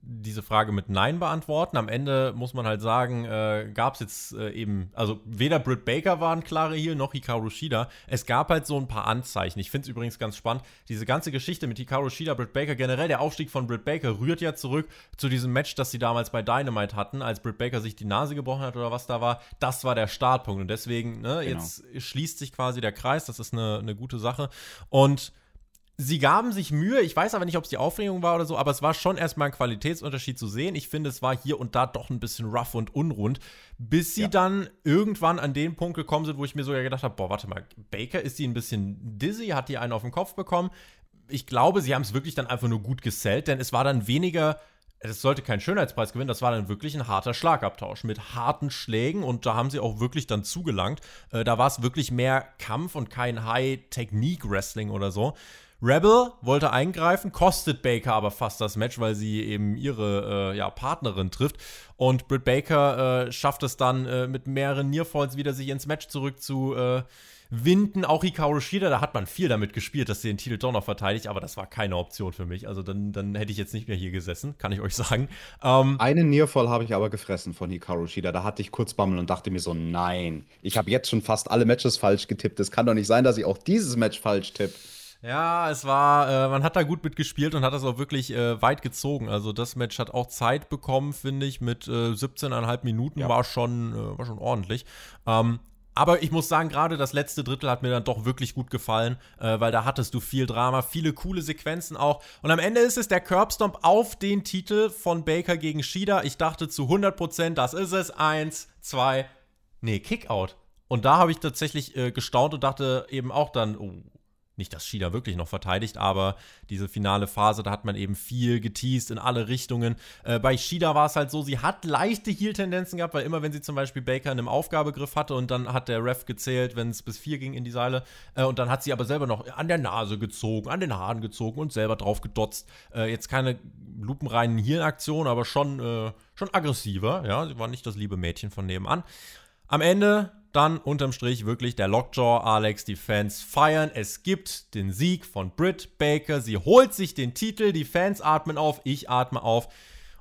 diese Frage mit Nein beantworten. Am Ende muss man halt sagen, äh, gab es jetzt äh, eben, also weder Britt Baker war ein klarer Heal, noch Hikaru Shida. Es gab halt so ein paar Anzeichen. Ich finde es übrigens ganz spannend. Diese ganze Geschichte mit Hikaru Shida, Britt Baker, generell der Aufstieg von Britt Baker rührt ja zurück zu diesem Match, das sie damals bei Dynamite hatten, als Britt Baker sich die Nase gebrochen hat oder was da war. Das war der Startpunkt. Und deswegen, ne, genau. jetzt schließt sich quasi der Kreis. Das ist eine, eine gute Sache. Und Sie gaben sich Mühe, ich weiß aber nicht, ob es die Aufregung war oder so, aber es war schon erstmal ein Qualitätsunterschied zu sehen. Ich finde, es war hier und da doch ein bisschen rough und unrund, bis sie ja. dann irgendwann an den Punkt gekommen sind, wo ich mir sogar gedacht habe, boah, warte mal, Baker, ist die ein bisschen dizzy, hat die einen auf den Kopf bekommen? Ich glaube, sie haben es wirklich dann einfach nur gut gesellt, denn es war dann weniger es sollte kein Schönheitspreis gewinnen, das war dann wirklich ein harter Schlagabtausch mit harten Schlägen und da haben sie auch wirklich dann zugelangt. Äh, da war es wirklich mehr Kampf und kein High-Technique-Wrestling oder so. Rebel wollte eingreifen, kostet Baker aber fast das Match, weil sie eben ihre äh, ja, Partnerin trifft. Und Britt Baker äh, schafft es dann äh, mit mehreren Nearfalls wieder sich ins Match zurück zu äh, winden. Auch Hikaru Shida, da hat man viel damit gespielt, dass sie den Titel doch noch verteidigt, aber das war keine Option für mich. Also dann, dann hätte ich jetzt nicht mehr hier gesessen, kann ich euch sagen. Ähm, Einen Nearfall habe ich aber gefressen von Hikaru Shida. Da hatte ich kurz Bammel und dachte mir so, nein, ich habe jetzt schon fast alle Matches falsch getippt. Es kann doch nicht sein, dass ich auch dieses Match falsch tippe. Ja, es war, äh, man hat da gut mitgespielt und hat das auch wirklich äh, weit gezogen. Also das Match hat auch Zeit bekommen, finde ich, mit äh, 17,5 Minuten ja. war, schon, äh, war schon ordentlich. Ähm, aber ich muss sagen, gerade das letzte Drittel hat mir dann doch wirklich gut gefallen, äh, weil da hattest du viel Drama, viele coole Sequenzen auch. Und am Ende ist es der Curbstomp auf den Titel von Baker gegen Shida. Ich dachte zu 100%, das ist es. Eins, zwei, nee, Kickout. Und da habe ich tatsächlich äh, gestaunt und dachte eben auch dann, oh, nicht, dass Shida wirklich noch verteidigt, aber diese finale Phase, da hat man eben viel geteased in alle Richtungen. Äh, bei Shida war es halt so, sie hat leichte Heal-Tendenzen gehabt, weil immer, wenn sie zum Beispiel Baker in einem Aufgabegriff hatte und dann hat der Ref gezählt, wenn es bis vier ging in die Seile, äh, und dann hat sie aber selber noch an der Nase gezogen, an den Haaren gezogen und selber drauf gedotzt. Äh, jetzt keine lupenreinen Heal-Aktionen, aber schon, äh, schon aggressiver. Ja, sie war nicht das liebe Mädchen von nebenan. Am Ende dann unterm Strich wirklich der Lockjaw, Alex, die Fans feiern. Es gibt den Sieg von Britt Baker. Sie holt sich den Titel, die Fans atmen auf, ich atme auf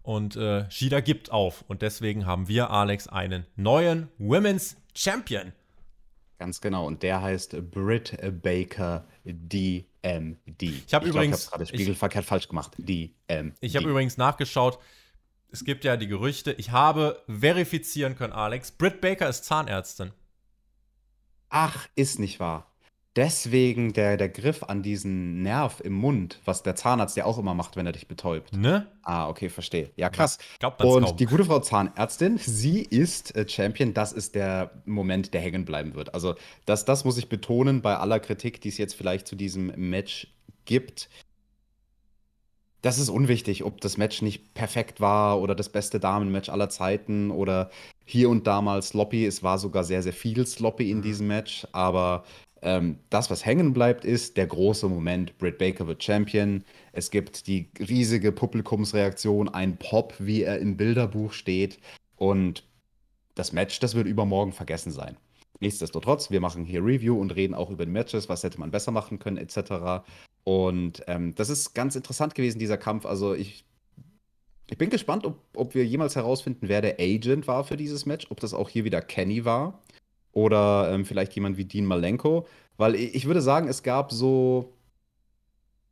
und äh, Shida gibt auf. Und deswegen haben wir, Alex, einen neuen Women's Champion. Ganz genau. Und der heißt Britt Baker DMD. Ich habe übrigens gerade spiegelverkehrt falsch gemacht. DMD. Ich habe übrigens nachgeschaut es gibt ja die Gerüchte, ich habe verifizieren können, Alex, Britt Baker ist Zahnärztin. Ach, ist nicht wahr. Deswegen der, der Griff an diesen Nerv im Mund, was der Zahnarzt ja auch immer macht, wenn er dich betäubt. Ne? Ah, okay, verstehe. Ja, krass. Glaubt Und kaum. die gute Frau Zahnärztin, sie ist äh, Champion. Das ist der Moment, der hängen bleiben wird. Also, das, das muss ich betonen bei aller Kritik, die es jetzt vielleicht zu diesem Match gibt das ist unwichtig, ob das Match nicht perfekt war oder das beste Damenmatch aller Zeiten oder hier und da mal sloppy. Es war sogar sehr, sehr viel sloppy in mhm. diesem Match. Aber ähm, das, was hängen bleibt, ist der große Moment. Britt Baker wird Champion. Es gibt die riesige Publikumsreaktion, ein Pop, wie er im Bilderbuch steht. Und das Match, das wird übermorgen vergessen sein. Nichtsdestotrotz, wir machen hier Review und reden auch über die Matches, was hätte man besser machen können, etc. Und ähm, das ist ganz interessant gewesen, dieser Kampf. Also ich, ich bin gespannt, ob, ob wir jemals herausfinden, wer der Agent war für dieses Match, ob das auch hier wieder Kenny war oder ähm, vielleicht jemand wie Dean Malenko. Weil ich, ich würde sagen, es gab so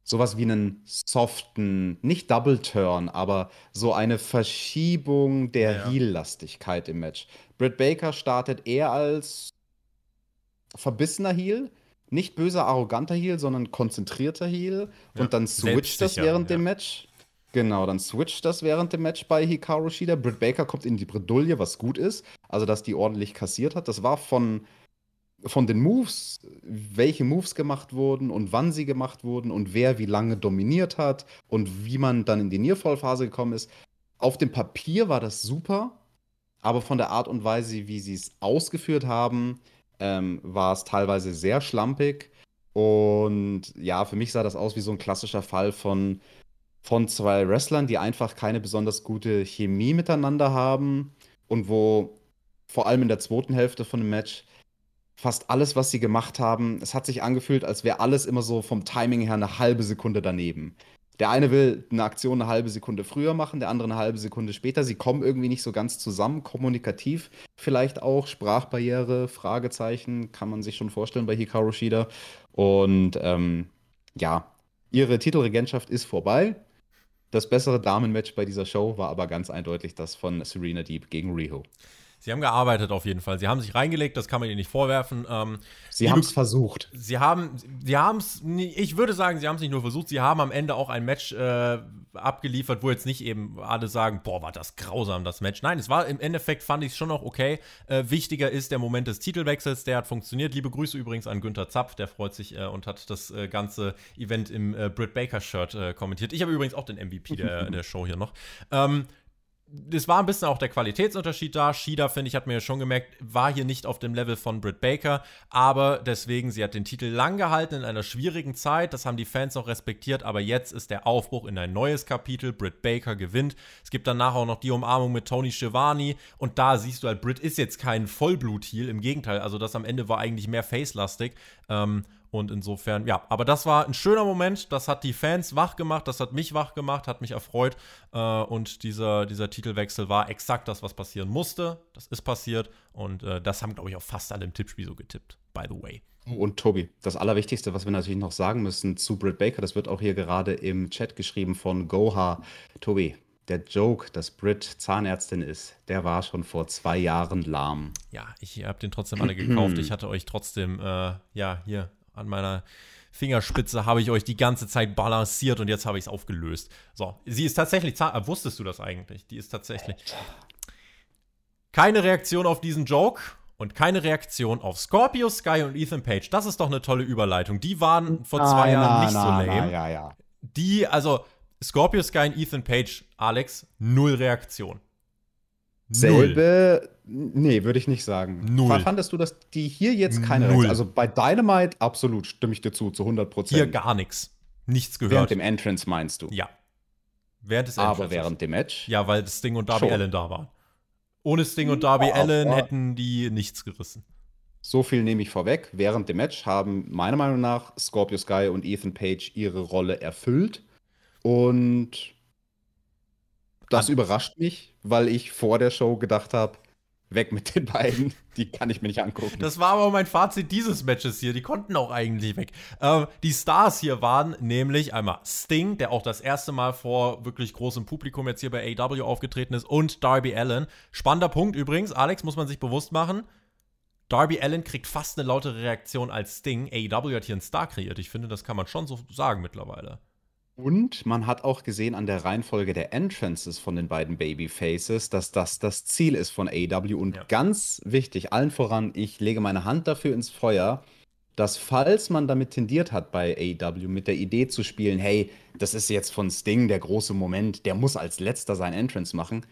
sowas wie einen soften, nicht Double Turn, aber so eine Verschiebung der ja. Heel-Lastigkeit im Match. Britt Baker startet eher als verbissener Heel, nicht böser, arroganter Heel, sondern konzentrierter Heel. Ja, und dann switcht das während ja. dem Match. Genau, dann switcht das während dem Match bei Hikaru Shida. Britt Baker kommt in die Bredouille, was gut ist. Also, dass die ordentlich kassiert hat. Das war von, von den Moves, welche Moves gemacht wurden und wann sie gemacht wurden und wer wie lange dominiert hat und wie man dann in die Nearfall-Phase gekommen ist. Auf dem Papier war das super. aber von der Art und Weise, wie sie es ausgeführt haben, ähm, war es teilweise sehr schlampig. Und ja, für mich sah das aus wie so ein klassischer Fall von, von zwei Wrestlern, die einfach keine besonders gute Chemie miteinander haben und wo vor allem in der zweiten Hälfte von dem Match fast alles, was sie gemacht haben, es hat sich angefühlt, als wäre alles immer so vom Timing her eine halbe Sekunde daneben. Der eine will eine Aktion eine halbe Sekunde früher machen, der andere eine halbe Sekunde später. Sie kommen irgendwie nicht so ganz zusammen, kommunikativ vielleicht auch, Sprachbarriere, Fragezeichen, kann man sich schon vorstellen bei Hikaru Shida. Und ähm, ja, ihre Titelregentschaft ist vorbei. Das bessere Damenmatch bei dieser Show war aber ganz eindeutig das von Serena Deep gegen Riho. Sie haben gearbeitet auf jeden Fall. Sie haben sich reingelegt, das kann man ihnen nicht vorwerfen. Ähm, sie haben es versucht. Sie haben, sie haben es, ich würde sagen, sie haben es nicht nur versucht, sie haben am Ende auch ein Match äh, abgeliefert, wo jetzt nicht eben alle sagen, boah, war das grausam, das Match. Nein, es war im Endeffekt, fand ich es schon noch okay. Äh, wichtiger ist der Moment des Titelwechsels, der hat funktioniert. Liebe Grüße übrigens an Günther Zapf, der freut sich äh, und hat das äh, ganze Event im äh, Britt Baker-Shirt äh, kommentiert. Ich habe übrigens auch den MVP der, der Show hier noch. Ähm, es war ein bisschen auch der Qualitätsunterschied da. Shida, finde ich, hat mir ja schon gemerkt, war hier nicht auf dem Level von Britt Baker, aber deswegen, sie hat den Titel lang gehalten in einer schwierigen Zeit. Das haben die Fans auch respektiert, aber jetzt ist der Aufbruch in ein neues Kapitel. Britt Baker gewinnt. Es gibt danach auch noch die Umarmung mit Tony Schiavone und da siehst du halt, Britt ist jetzt kein Vollblut-Heel, im Gegenteil. Also, das am Ende war eigentlich mehr face-lastig. Ähm, und insofern, ja, aber das war ein schöner Moment. Das hat die Fans wach gemacht, das hat mich wach gemacht, hat mich erfreut. Äh, und dieser, dieser Titelwechsel war exakt das, was passieren musste. Das ist passiert. Und äh, das haben, glaube ich, auch fast alle im Tippspiel so getippt, by the way. Und Tobi, das Allerwichtigste, was wir natürlich noch sagen müssen zu Britt Baker, das wird auch hier gerade im Chat geschrieben von Goha. Tobi, der Joke, dass Britt Zahnärztin ist, der war schon vor zwei Jahren lahm. Ja, ich habe den trotzdem alle gekauft. Ich hatte euch trotzdem, äh, ja, hier an meiner Fingerspitze habe ich euch die ganze Zeit balanciert und jetzt habe ich es aufgelöst. So, sie ist tatsächlich, äh, wusstest du das eigentlich? Die ist tatsächlich. Keine Reaktion auf diesen Joke und keine Reaktion auf Scorpio Sky und Ethan Page. Das ist doch eine tolle Überleitung. Die waren vor zwei na, Jahren na, nicht na, so lame. ja, ja. Die, also Scorpio Sky und Ethan Page, Alex, null Reaktion. Selbe, nee, würde ich nicht sagen. Null. Fandest du, dass die hier jetzt keine Null. Also bei Dynamite absolut, stimme ich dir zu, zu 100 Prozent. Hier gar nichts. Nichts gehört. Während dem Entrance meinst du? Ja. Während des Entrances. Aber während dem Match? Ja, weil Sting und Darby Schon. Allen da waren. Ohne Sting und Darby oh, Allen hätten die nichts gerissen. So viel nehme ich vorweg. Während dem Match haben meiner Meinung nach Scorpio Sky und Ethan Page ihre Rolle erfüllt. Und das An überrascht mich, weil ich vor der Show gedacht habe, weg mit den beiden, die kann ich mir nicht angucken. Das war aber mein Fazit dieses Matches hier, die konnten auch eigentlich weg. Ähm, die Stars hier waren nämlich einmal Sting, der auch das erste Mal vor wirklich großem Publikum jetzt hier bei AW aufgetreten ist, und Darby Allen. Spannender Punkt übrigens, Alex, muss man sich bewusst machen. Darby Allen kriegt fast eine lautere Reaktion als Sting. AEW hat hier einen Star kreiert. Ich finde, das kann man schon so sagen mittlerweile. Und man hat auch gesehen an der Reihenfolge der Entrances von den beiden Babyfaces, dass das das Ziel ist von AEW. Und ja. ganz wichtig, allen voran, ich lege meine Hand dafür ins Feuer, dass falls man damit tendiert hat bei AEW mit der Idee zu spielen, hey, das ist jetzt von Sting der große Moment, der muss als letzter sein Entrance machen,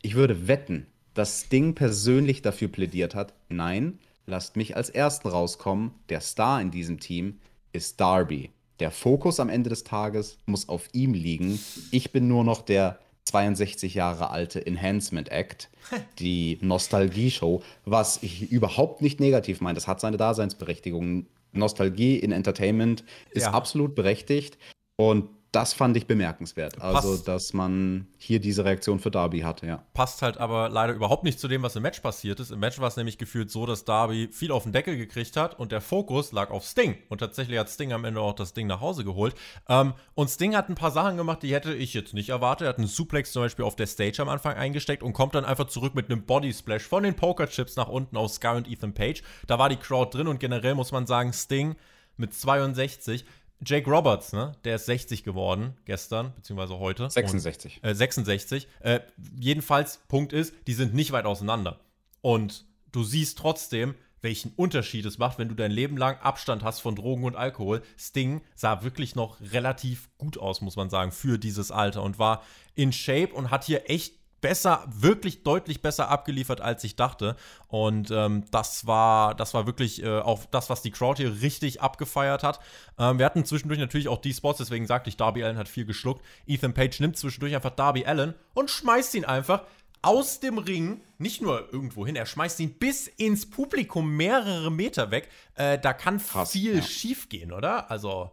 ich würde wetten, dass Sting persönlich dafür plädiert hat, nein, lasst mich als Ersten rauskommen, der Star in diesem Team ist Darby. Der Fokus am Ende des Tages muss auf ihm liegen. Ich bin nur noch der 62 Jahre alte Enhancement Act, die Nostalgie-Show, was ich überhaupt nicht negativ meine. Das hat seine Daseinsberechtigung. Nostalgie in Entertainment ist ja. absolut berechtigt. Und das fand ich bemerkenswert. Also, passt, dass man hier diese Reaktion für Darby hatte, ja. Passt halt aber leider überhaupt nicht zu dem, was im Match passiert ist. Im Match war es nämlich gefühlt so, dass Darby viel auf den Deckel gekriegt hat und der Fokus lag auf Sting. Und tatsächlich hat Sting am Ende auch das Ding nach Hause geholt. Ähm, und Sting hat ein paar Sachen gemacht, die hätte ich jetzt nicht erwartet. Er hat einen Suplex zum Beispiel auf der Stage am Anfang eingesteckt und kommt dann einfach zurück mit einem Body Splash von den Pokerchips nach unten aus Sky und Ethan Page. Da war die Crowd drin und generell muss man sagen, Sting mit 62 Jake Roberts, ne? Der ist 60 geworden gestern, beziehungsweise heute. 66. Und, äh, 66. Äh, jedenfalls, Punkt ist, die sind nicht weit auseinander. Und du siehst trotzdem, welchen Unterschied es macht, wenn du dein Leben lang Abstand hast von Drogen und Alkohol. Sting sah wirklich noch relativ gut aus, muss man sagen, für dieses Alter und war in Shape und hat hier echt besser, wirklich deutlich besser abgeliefert, als ich dachte. Und ähm, das war, das war wirklich äh, auch das, was die Crowd hier richtig abgefeiert hat. Ähm, wir hatten zwischendurch natürlich auch die Spots, deswegen sagte ich, Darby Allen hat viel geschluckt. Ethan Page nimmt zwischendurch einfach Darby Allen und schmeißt ihn einfach aus dem Ring, nicht nur irgendwo hin, er schmeißt ihn bis ins Publikum mehrere Meter weg. Äh, da kann Krass, viel ja. schief gehen, oder? Also.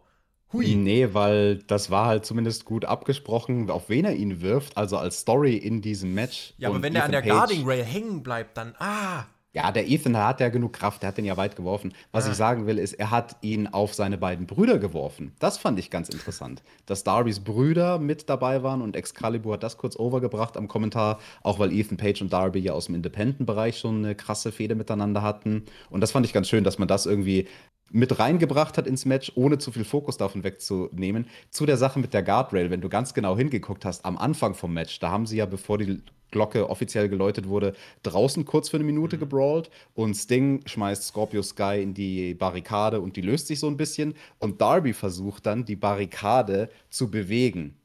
Hui. Nee, weil das war halt zumindest gut abgesprochen, auf wen er ihn wirft, also als Story in diesem Match. Ja, aber wenn er an der Page, Guarding Rail hängen bleibt, dann ah. Ja, der Ethan hat ja genug Kraft, der hat den ja weit geworfen. Was ah. ich sagen will, ist, er hat ihn auf seine beiden Brüder geworfen. Das fand ich ganz interessant. Dass Darbys Brüder mit dabei waren und Excalibur hat das kurz overgebracht am Kommentar, auch weil Ethan Page und Darby ja aus dem Independent-Bereich schon eine krasse Fehde miteinander hatten. Und das fand ich ganz schön, dass man das irgendwie mit reingebracht hat ins Match, ohne zu viel Fokus davon wegzunehmen. Zu der Sache mit der Guardrail, wenn du ganz genau hingeguckt hast, am Anfang vom Match, da haben sie ja, bevor die Glocke offiziell geläutet wurde, draußen kurz für eine Minute mhm. gebrawlt und Sting schmeißt Scorpio Sky in die Barrikade und die löst sich so ein bisschen und Darby versucht dann, die Barrikade zu bewegen.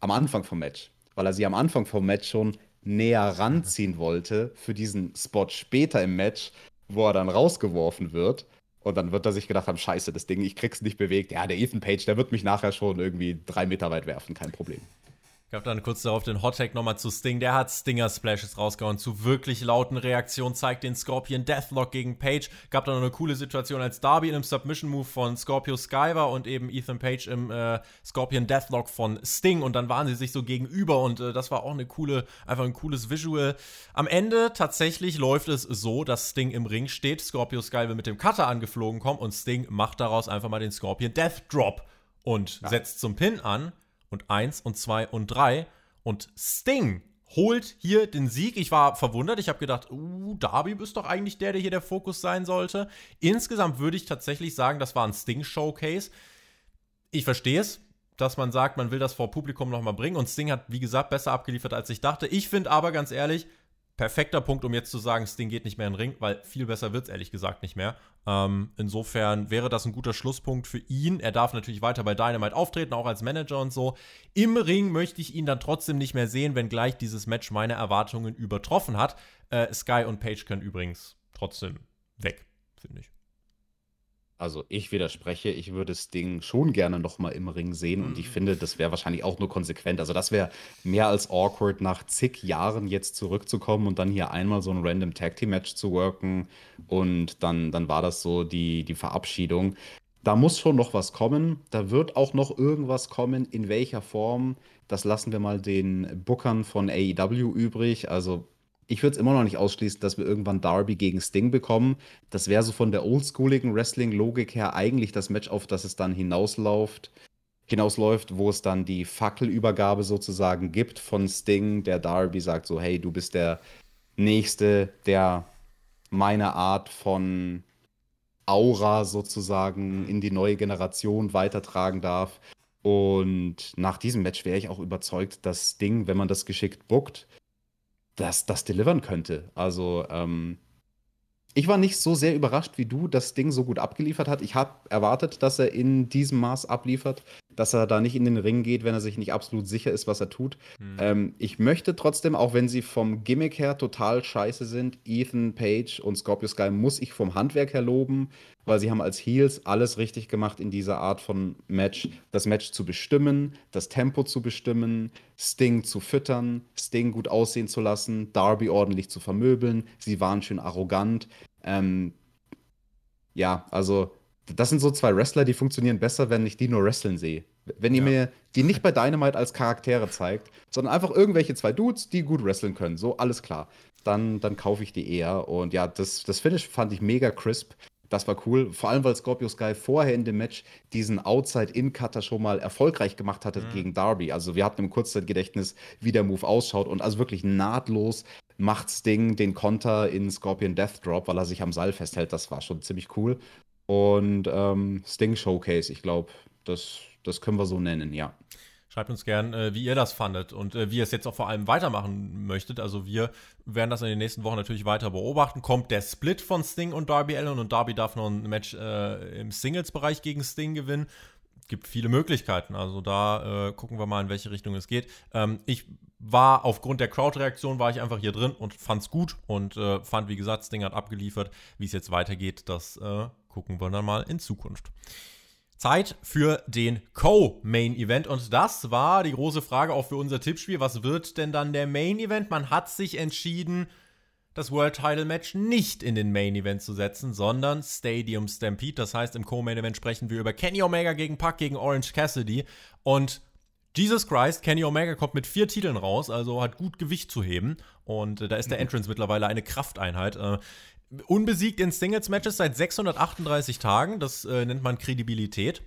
Am Anfang vom Match, weil er sie am Anfang vom Match schon näher ranziehen wollte für diesen Spot später im Match, wo er dann rausgeworfen wird. Und dann wird er sich gedacht haben, scheiße, das Ding, ich krieg's nicht bewegt. Ja, der Ethan Page, der wird mich nachher schon irgendwie drei Meter weit werfen, kein Problem. Gab dann kurz darauf den Hottag nochmal zu Sting. Der hat Stinger Splashes rausgehauen zu wirklich lauten Reaktionen, zeigt den Scorpion Deathlock gegen Page. Gab dann noch eine coole Situation, als Darby in einem Submission Move von Scorpio Sky war und eben Ethan Page im äh, Scorpion Deathlock von Sting. Und dann waren sie sich so gegenüber und äh, das war auch eine coole, einfach ein cooles Visual. Am Ende tatsächlich läuft es so, dass Sting im Ring steht. Scorpio Sky will mit dem Cutter angeflogen kommen und Sting macht daraus einfach mal den Scorpion Death Drop und ja. setzt zum Pin an und 1 und 2 und 3. Und Sting holt hier den Sieg. Ich war verwundert. Ich habe gedacht, uh, Darby ist doch eigentlich der, der hier der Fokus sein sollte. Insgesamt würde ich tatsächlich sagen, das war ein Sting-Showcase. Ich verstehe es, dass man sagt, man will das vor Publikum nochmal bringen. Und Sting hat, wie gesagt, besser abgeliefert, als ich dachte. Ich finde aber ganz ehrlich, perfekter Punkt, um jetzt zu sagen, Sting geht nicht mehr in den Ring, weil viel besser wird es ehrlich gesagt nicht mehr. Ähm, insofern wäre das ein guter Schlusspunkt für ihn. Er darf natürlich weiter bei Dynamite auftreten, auch als Manager und so. Im Ring möchte ich ihn dann trotzdem nicht mehr sehen, wenngleich dieses Match meine Erwartungen übertroffen hat. Äh, Sky und Page können übrigens trotzdem weg, finde ich. Also ich widerspreche, ich würde Sting schon gerne nochmal im Ring sehen und ich mhm. finde, das wäre wahrscheinlich auch nur konsequent. Also das wäre mehr als awkward, nach zig Jahren jetzt zurückzukommen und dann hier einmal so ein random Tag Team Match zu worken und dann, dann war das so die, die Verabschiedung. Da muss schon noch was kommen, da wird auch noch irgendwas kommen, in welcher Form, das lassen wir mal den Bookern von AEW übrig. Also ich würde es immer noch nicht ausschließen, dass wir irgendwann Darby gegen Sting bekommen. Das wäre so von der oldschooligen Wrestling-Logik her eigentlich das Match, auf das es dann hinausläuft, hinausläuft, wo es dann die Fackelübergabe sozusagen gibt von Sting, der Darby sagt so, hey, du bist der Nächste, der meine Art von Aura sozusagen in die neue Generation weitertragen darf. Und nach diesem Match wäre ich auch überzeugt, dass Sting, wenn man das geschickt bookt, das, das delivern könnte. Also, ähm, ich war nicht so sehr überrascht wie du, das Ding so gut abgeliefert hat. Ich habe erwartet, dass er in diesem Maß abliefert, dass er da nicht in den Ring geht, wenn er sich nicht absolut sicher ist, was er tut. Mhm. Ähm, ich möchte trotzdem, auch wenn sie vom Gimmick her total scheiße sind, Ethan Page und Scorpio Sky muss ich vom Handwerk her loben, weil sie haben als Heels alles richtig gemacht in dieser Art von Match. Das Match zu bestimmen, das Tempo zu bestimmen, Sting zu füttern, Sting gut aussehen zu lassen, Darby ordentlich zu vermöbeln. Sie waren schön arrogant. Ähm, ja, also das sind so zwei Wrestler, die funktionieren besser, wenn ich die nur wresteln sehe. Wenn ihr ja. mir die nicht bei Dynamite als Charaktere zeigt, sondern einfach irgendwelche zwei Dudes, die gut wresteln können, so alles klar, dann, dann kaufe ich die eher. Und ja, das, das Finish fand ich mega crisp. Das war cool, vor allem weil Scorpio Sky vorher in dem Match diesen Outside-In-Cutter schon mal erfolgreich gemacht hatte mhm. gegen Darby. Also wir hatten im Kurzzeitgedächtnis, wie der Move ausschaut und also wirklich nahtlos macht Sting den Konter in Scorpion Death Drop, weil er sich am Seil festhält. Das war schon ziemlich cool. Und ähm, Sting Showcase, ich glaube, das, das können wir so nennen, ja. Schreibt uns gern, äh, wie ihr das fandet und äh, wie ihr es jetzt auch vor allem weitermachen möchtet. Also wir werden das in den nächsten Wochen natürlich weiter beobachten. Kommt der Split von Sting und Darby Allen und Darby darf noch ein Match äh, im Singles-Bereich gegen Sting gewinnen. gibt viele Möglichkeiten. Also da äh, gucken wir mal, in welche Richtung es geht. Ähm, ich war aufgrund der Crowd-Reaktion war ich einfach hier drin und fand's gut und äh, fand, wie gesagt, das Ding hat abgeliefert. Wie es jetzt weitergeht, das äh, gucken wir dann mal in Zukunft. Zeit für den Co-Main-Event. Und das war die große Frage auch für unser Tippspiel. Was wird denn dann der Main-Event? Man hat sich entschieden, das World Title Match nicht in den Main Event zu setzen, sondern Stadium Stampede. Das heißt, im Co-Main Event sprechen wir über Kenny Omega gegen Puck gegen Orange Cassidy. Und Jesus Christ, Kenny Omega kommt mit vier Titeln raus, also hat gut Gewicht zu heben. Und äh, da ist der mhm. Entrance mittlerweile eine Krafteinheit. Äh, unbesiegt in Singles-Matches seit 638 Tagen. Das äh, nennt man Kredibilität.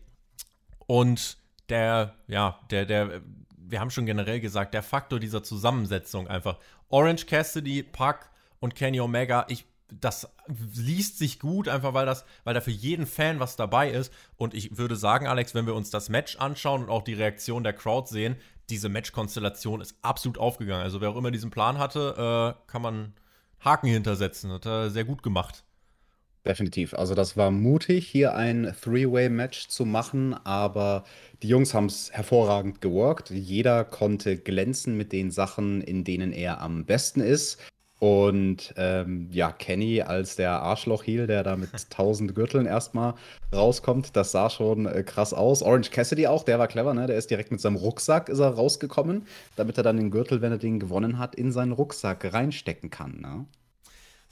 Und der, ja, der, der, wir haben schon generell gesagt, der Faktor dieser Zusammensetzung einfach. Orange Cassidy, Puck und Kenny Omega, ich, das liest sich gut, einfach weil das, weil da für jeden Fan was dabei ist. Und ich würde sagen, Alex, wenn wir uns das Match anschauen und auch die Reaktion der Crowd sehen, diese Match-Konstellation ist absolut aufgegangen. Also wer auch immer diesen Plan hatte, äh, kann man Haken hintersetzen. Hat er sehr gut gemacht. Definitiv. Also das war mutig, hier ein Three-Way-Match zu machen, aber die Jungs haben es hervorragend geworkt. Jeder konnte glänzen mit den Sachen, in denen er am besten ist. Und ähm, ja, Kenny als der Arschloch-Heel, der da mit tausend Gürteln erstmal rauskommt, das sah schon äh, krass aus. Orange Cassidy auch, der war clever, ne? Der ist direkt mit seinem Rucksack ist er rausgekommen, damit er dann den Gürtel, wenn er den gewonnen hat, in seinen Rucksack reinstecken kann, ne?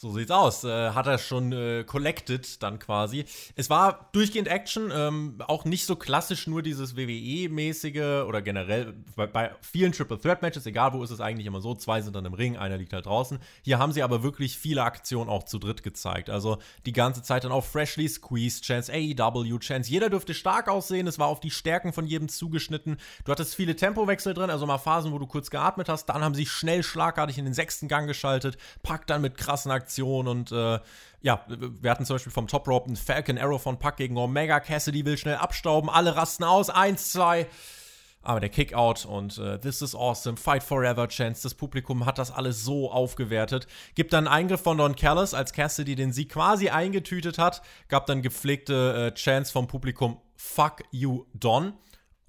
So sieht's aus. Äh, hat er schon äh, collected dann quasi. Es war durchgehend Action, ähm, auch nicht so klassisch nur dieses WWE-mäßige oder generell bei, bei, vielen Triple Threat Matches, egal wo ist es eigentlich immer so, zwei sind dann im Ring, einer liegt halt draußen. Hier haben sie aber wirklich viele Aktionen auch zu dritt gezeigt. Also die ganze Zeit dann auch freshly squeezed, Chance AEW, Chance. Jeder dürfte stark aussehen, es war auf die Stärken von jedem zugeschnitten. Du hattest viele Tempowechsel drin, also mal Phasen, wo du kurz geatmet hast. Dann haben sie schnell schlagartig in den sechsten Gang geschaltet, packt dann mit krassen Aktionen Aktion und äh, ja, wir hatten zum Beispiel vom Top Rope einen Falcon Arrow von Puck gegen Omega. Cassidy will schnell abstauben, alle rasten aus. Eins, zwei. Aber der Kickout und äh, This is awesome, Fight Forever Chance. Das Publikum hat das alles so aufgewertet. Gibt dann einen Eingriff von Don Callis, als Cassidy den Sieg quasi eingetütet hat. Gab dann gepflegte äh, Chance vom Publikum Fuck you, Don.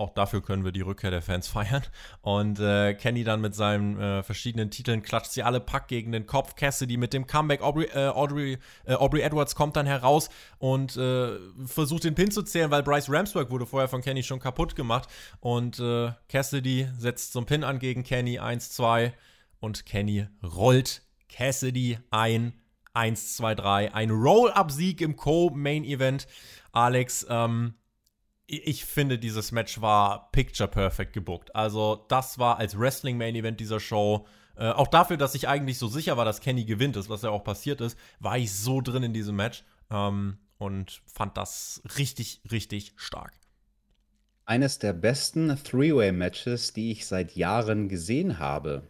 Auch dafür können wir die Rückkehr der Fans feiern. Und äh, Kenny dann mit seinen äh, verschiedenen Titeln klatscht sie alle Pack gegen den Kopf. Cassidy mit dem Comeback. Aubrey, äh, Audrey, äh, Aubrey Edwards kommt dann heraus und äh, versucht den Pin zu zählen, weil Bryce Ramsberg wurde vorher von Kenny schon kaputt gemacht. Und äh, Cassidy setzt zum Pin an gegen Kenny. 1, 2. Und Kenny rollt Cassidy ein. 1, 2, 3. Ein Roll-Up-Sieg im Co-Main-Event. Alex, ähm, ich finde, dieses Match war picture perfect gebuckt. Also, das war als Wrestling Main Event dieser Show. Äh, auch dafür, dass ich eigentlich so sicher war, dass Kenny gewinnt ist, was ja auch passiert ist, war ich so drin in diesem Match ähm, und fand das richtig, richtig stark. Eines der besten Three-Way-Matches, die ich seit Jahren gesehen habe.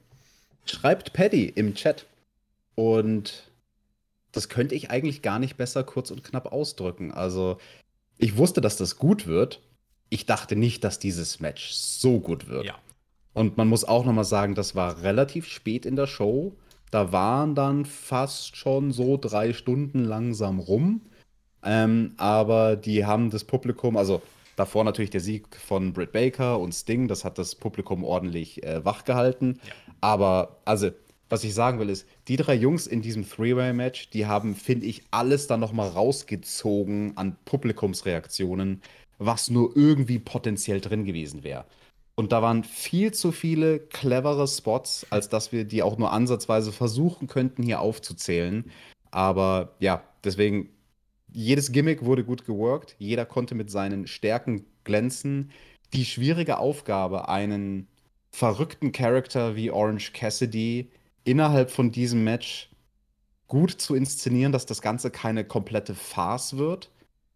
Schreibt Paddy im Chat. Und das könnte ich eigentlich gar nicht besser kurz und knapp ausdrücken. Also, ich wusste, dass das gut wird. Ich dachte nicht, dass dieses Match so gut wird. Ja. Und man muss auch noch mal sagen, das war relativ spät in der Show. Da waren dann fast schon so drei Stunden langsam rum. Ähm, aber die haben das Publikum, also davor natürlich der Sieg von Britt Baker und Sting, das hat das Publikum ordentlich äh, wachgehalten. Ja. Aber also was ich sagen will, ist, die drei Jungs in diesem Three-Way-Match, die haben, finde ich, alles dann nochmal rausgezogen an Publikumsreaktionen, was nur irgendwie potenziell drin gewesen wäre. Und da waren viel zu viele clevere Spots, als dass wir die auch nur ansatzweise versuchen könnten, hier aufzuzählen. Aber ja, deswegen, jedes Gimmick wurde gut geworkt, jeder konnte mit seinen Stärken glänzen. Die schwierige Aufgabe, einen verrückten Charakter wie Orange Cassidy innerhalb von diesem Match gut zu inszenieren, dass das Ganze keine komplette Farce wird,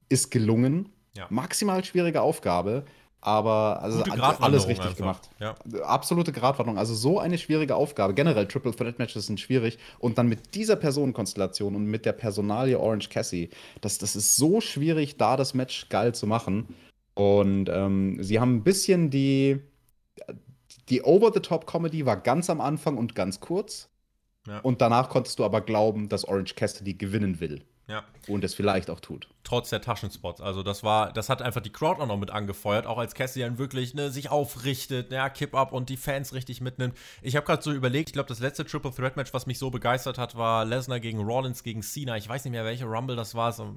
ist gelungen. Ja. Maximal schwierige Aufgabe, aber also alles richtig einfach. gemacht. Ja. Absolute Gratwanderung. Also so eine schwierige Aufgabe. Generell Triple Threat Matches sind schwierig und dann mit dieser Personenkonstellation und mit der Personalie Orange Cassie, das, das ist so schwierig, da das Match geil zu machen. Und ähm, sie haben ein bisschen die, die Over-the-Top-Comedy war ganz am Anfang und ganz kurz. Ja. Und danach konntest du aber glauben, dass Orange Cassidy gewinnen will. Ja. Und es vielleicht auch tut. Trotz der Taschenspots. Also das war, das hat einfach die Crowd auch noch mit angefeuert, auch als Cassian wirklich ne, sich aufrichtet, ja, Kip up und die Fans richtig mitnimmt. Ich habe gerade so überlegt, ich glaube, das letzte Triple Threat Match, was mich so begeistert hat, war Lesnar gegen Rollins gegen Cena. Ich weiß nicht mehr, welche Rumble das war, so,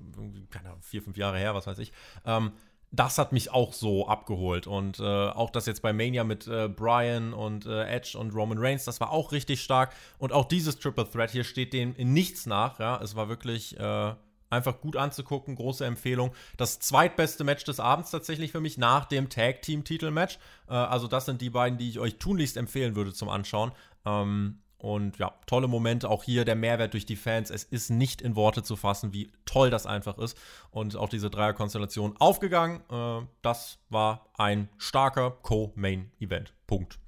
keine Ahnung, vier, fünf Jahre her, was weiß ich. Ähm, das hat mich auch so abgeholt. Und äh, auch das jetzt bei Mania mit äh, Brian und äh, Edge und Roman Reigns, das war auch richtig stark. Und auch dieses Triple Threat hier steht dem in nichts nach. Ja, es war wirklich äh, einfach gut anzugucken, große Empfehlung. Das zweitbeste Match des Abends tatsächlich für mich nach dem Tag Team Titelmatch. Äh, also das sind die beiden, die ich euch tunlichst empfehlen würde zum Anschauen. Ähm, und ja, tolle Momente. Auch hier der Mehrwert durch die Fans. Es ist nicht in Worte zu fassen, wie toll das einfach ist. Und auch diese Dreierkonstellation aufgegangen. Äh, das war ein starker Co-Main-Event. Punkt.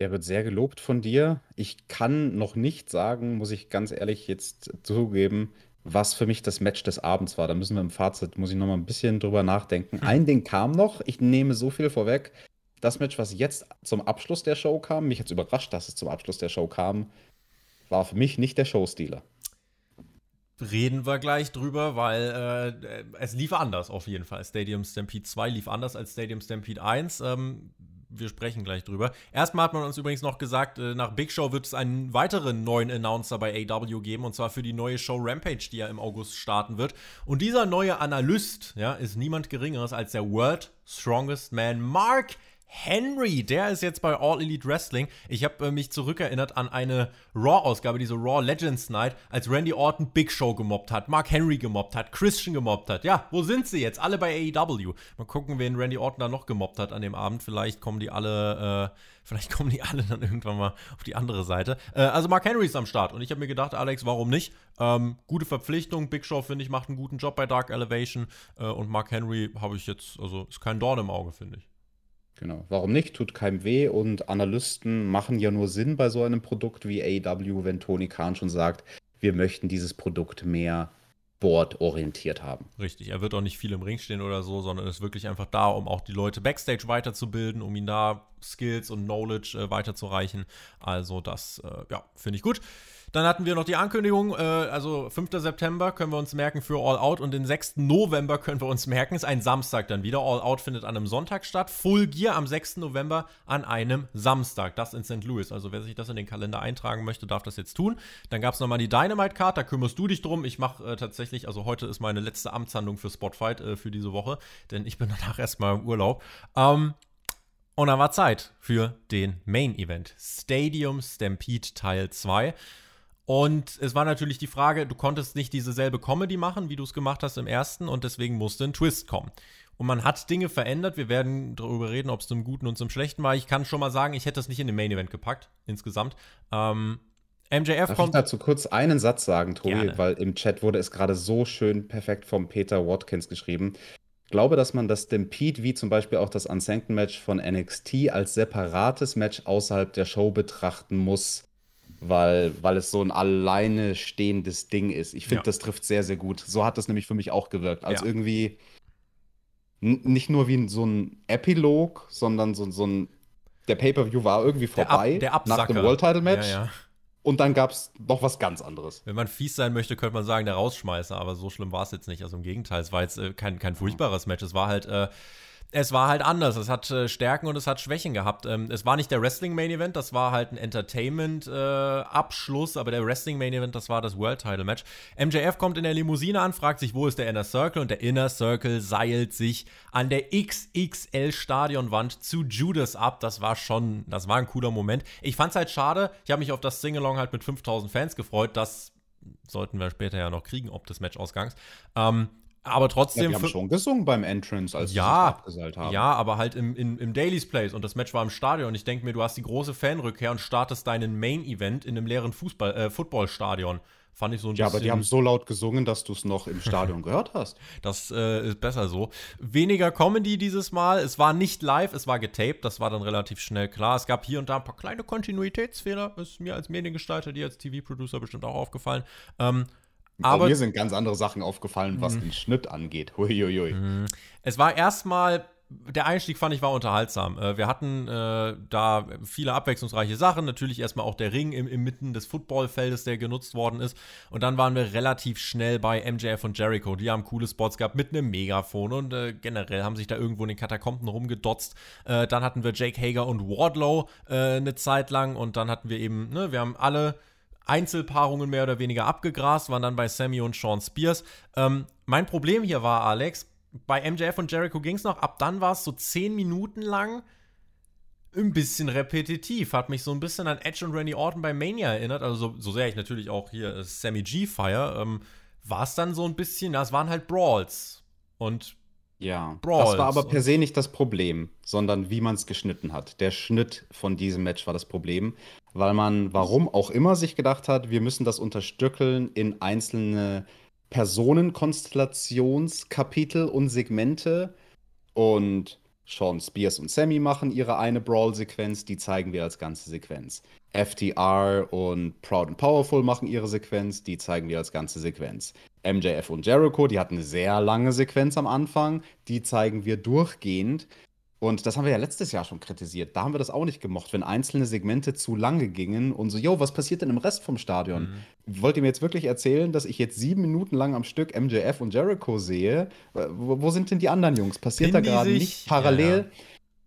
Der wird sehr gelobt von dir. Ich kann noch nicht sagen, muss ich ganz ehrlich jetzt zugeben, was für mich das Match des Abends war. Da müssen wir im Fazit, muss ich noch mal ein bisschen drüber nachdenken. Ein Ding kam noch. Ich nehme so viel vorweg das Match, was jetzt zum Abschluss der Show kam, mich jetzt überrascht, dass es zum Abschluss der Show kam, war für mich nicht der Showstealer. Reden wir gleich drüber, weil äh, es lief anders auf jeden Fall. Stadium Stampede 2 lief anders als Stadium Stampede 1. Ähm, wir sprechen gleich drüber. Erstmal hat man uns übrigens noch gesagt, äh, nach Big Show wird es einen weiteren neuen Announcer bei AW geben, und zwar für die neue Show Rampage, die ja im August starten wird. Und dieser neue Analyst ja, ist niemand Geringeres als der World Strongest Man Mark Henry, der ist jetzt bei All Elite Wrestling. Ich habe äh, mich zurückerinnert an eine Raw-Ausgabe, diese Raw Legends Night, als Randy Orton Big Show gemobbt hat, Mark Henry gemobbt hat, Christian gemobbt hat. Ja, wo sind sie jetzt? Alle bei AEW. Mal gucken, wen Randy Orton da noch gemobbt hat an dem Abend. Vielleicht kommen die alle, äh, vielleicht kommen die alle dann irgendwann mal auf die andere Seite. Äh, also Mark Henry ist am Start und ich habe mir gedacht, Alex, warum nicht? Ähm, gute Verpflichtung. Big Show finde ich macht einen guten Job bei Dark Elevation äh, und Mark Henry habe ich jetzt, also ist kein Dorn im Auge, finde ich. Genau. Warum nicht? Tut keinem weh und Analysten machen ja nur Sinn bei so einem Produkt wie AW, wenn Tony Khan schon sagt, wir möchten dieses Produkt mehr boardorientiert haben. Richtig, er wird auch nicht viel im Ring stehen oder so, sondern ist wirklich einfach da, um auch die Leute backstage weiterzubilden, um ihnen da Skills und Knowledge äh, weiterzureichen. Also das, äh, ja, finde ich gut. Dann hatten wir noch die Ankündigung, äh, also 5. September können wir uns merken für All Out und den 6. November können wir uns merken, ist ein Samstag dann wieder. All Out findet an einem Sonntag statt, Full Gear am 6. November an einem Samstag, das in St. Louis. Also wer sich das in den Kalender eintragen möchte, darf das jetzt tun. Dann gab es nochmal die Dynamite Card, da kümmerst du dich drum. Ich mache äh, tatsächlich, also heute ist meine letzte Amtshandlung für Spotfight äh, für diese Woche, denn ich bin danach erstmal im Urlaub. Ähm, und dann war Zeit für den Main Event. Stadium Stampede Teil 2. Und es war natürlich die Frage, du konntest nicht dieselbe Comedy machen, wie du es gemacht hast im ersten, und deswegen musste ein Twist kommen. Und man hat Dinge verändert. Wir werden darüber reden, ob es zum Guten und zum Schlechten war. Ich kann schon mal sagen, ich hätte das nicht in den Main Event gepackt, insgesamt. Ähm, MJF Darf kommt. Ich dazu kurz einen Satz sagen, Tobi, Gerne. weil im Chat wurde es gerade so schön perfekt vom Peter Watkins geschrieben. Ich glaube, dass man das Stampede wie zum Beispiel auch das Unsanctioned Match von NXT als separates Match außerhalb der Show betrachten muss weil, weil es so ein alleine stehendes Ding ist. Ich finde, ja. das trifft sehr, sehr gut. So hat das nämlich für mich auch gewirkt. Als ja. irgendwie nicht nur wie so ein Epilog, sondern so, so ein. Der Pay-Per-View war irgendwie vorbei der, Ab, der nach dem World Title Match. Ja, und dann gab es noch was ganz anderes. Wenn man fies sein möchte, könnte man sagen, der Rausschmeißer, aber so schlimm war es jetzt nicht. Also im Gegenteil, es war jetzt äh, kein, kein furchtbares Match. Es war halt. Äh, es war halt anders. Es hat äh, Stärken und es hat Schwächen gehabt. Ähm, es war nicht der Wrestling Main Event, das war halt ein Entertainment äh, aber der Wrestling Main Event, das war das World Title Match. MJF kommt in der Limousine an, fragt sich, wo ist der Inner Circle und der Inner Circle seilt sich an der XXL Stadionwand zu Judas ab. Das war schon, das war ein cooler Moment. Ich fand's halt schade. Ich habe mich auf das Singalong halt mit 5000 Fans gefreut. Das sollten wir später ja noch kriegen, ob des Matchausgangs. Ähm, aber trotzdem. Ja, die haben schon gesungen beim Entrance, als ja, sie abgeseilt haben. Ja, aber halt im, im, im Daily's Place und das Match war im Stadion. Und ich denke mir, du hast die große Fanrückkehr und startest deinen Main-Event in einem leeren Fußball, äh, Footballstadion. Fand ich so ein ja, bisschen. Ja, aber die haben so laut gesungen, dass du es noch im Stadion gehört hast. Das äh, ist besser so. Weniger Comedy dieses Mal. Es war nicht live, es war getaped. Das war dann relativ schnell klar. Es gab hier und da ein paar kleine Kontinuitätsfehler. Ist mir als Mediengestalter, die als TV-Producer bestimmt auch aufgefallen. Ähm, aber mir sind ganz andere Sachen aufgefallen, was mhm. den Schnitt angeht. Huiuiui. Mhm. Es war erstmal der Einstieg fand ich war unterhaltsam. Äh, wir hatten äh, da viele abwechslungsreiche Sachen. Natürlich erstmal auch der Ring im, im Mitten des Footballfeldes, der genutzt worden ist. Und dann waren wir relativ schnell bei MJF und Jericho. Die haben coole Spots gehabt mit einem Megafon und äh, generell haben sich da irgendwo in den Katakomben rumgedotzt. Äh, dann hatten wir Jake Hager und Wardlow äh, eine Zeit lang und dann hatten wir eben, ne, wir haben alle Einzelpaarungen mehr oder weniger abgegrast, waren dann bei Sammy und Sean Spears. Ähm, mein Problem hier war, Alex, bei MJF und Jericho ging es noch, ab dann war es so zehn Minuten lang ein bisschen repetitiv. Hat mich so ein bisschen an Edge und Randy Orton bei Mania erinnert. Also so, so sehr ich natürlich auch hier äh, Sammy G feier, ähm, war es dann so ein bisschen, das waren halt Brawls. Und ja, Brawls. das war aber per se nicht das Problem, sondern wie man es geschnitten hat. Der Schnitt von diesem Match war das Problem, weil man, warum auch immer, sich gedacht hat, wir müssen das unterstückeln in einzelne Personenkonstellationskapitel und Segmente. Und Sean Spears und Sammy machen ihre eine Brawl-Sequenz, die zeigen wir als ganze Sequenz. FTR und Proud and Powerful machen ihre Sequenz, die zeigen wir als ganze Sequenz. MJF und Jericho, die hatten eine sehr lange Sequenz am Anfang, die zeigen wir durchgehend. Und das haben wir ja letztes Jahr schon kritisiert. Da haben wir das auch nicht gemocht, wenn einzelne Segmente zu lange gingen und so, yo, was passiert denn im Rest vom Stadion? Mhm. Wollt ihr mir jetzt wirklich erzählen, dass ich jetzt sieben Minuten lang am Stück MJF und Jericho sehe? Wo, wo sind denn die anderen Jungs? Passiert Finden da gerade nicht parallel? Ja, ja.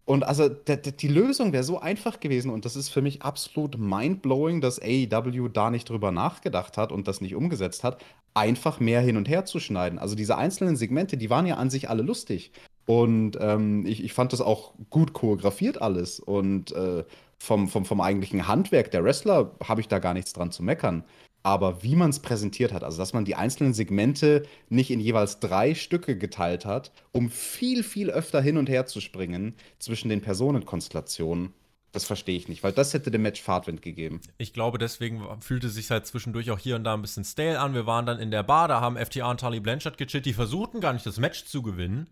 Und also die Lösung wäre so einfach gewesen und das ist für mich absolut mindblowing, dass AEW da nicht drüber nachgedacht hat und das nicht umgesetzt hat, einfach mehr hin und her zu schneiden. Also diese einzelnen Segmente, die waren ja an sich alle lustig. Und ähm, ich, ich fand das auch gut choreografiert alles. Und äh, vom, vom, vom eigentlichen Handwerk der Wrestler habe ich da gar nichts dran zu meckern. Aber wie man es präsentiert hat, also dass man die einzelnen Segmente nicht in jeweils drei Stücke geteilt hat, um viel, viel öfter hin und her zu springen zwischen den Personenkonstellationen, das verstehe ich nicht, weil das hätte dem Match Fahrtwind gegeben. Ich glaube, deswegen fühlte es sich halt zwischendurch auch hier und da ein bisschen stale an. Wir waren dann in der Bar, da haben FTA und Tully Blanchard gechillt, die versuchten gar nicht das Match zu gewinnen.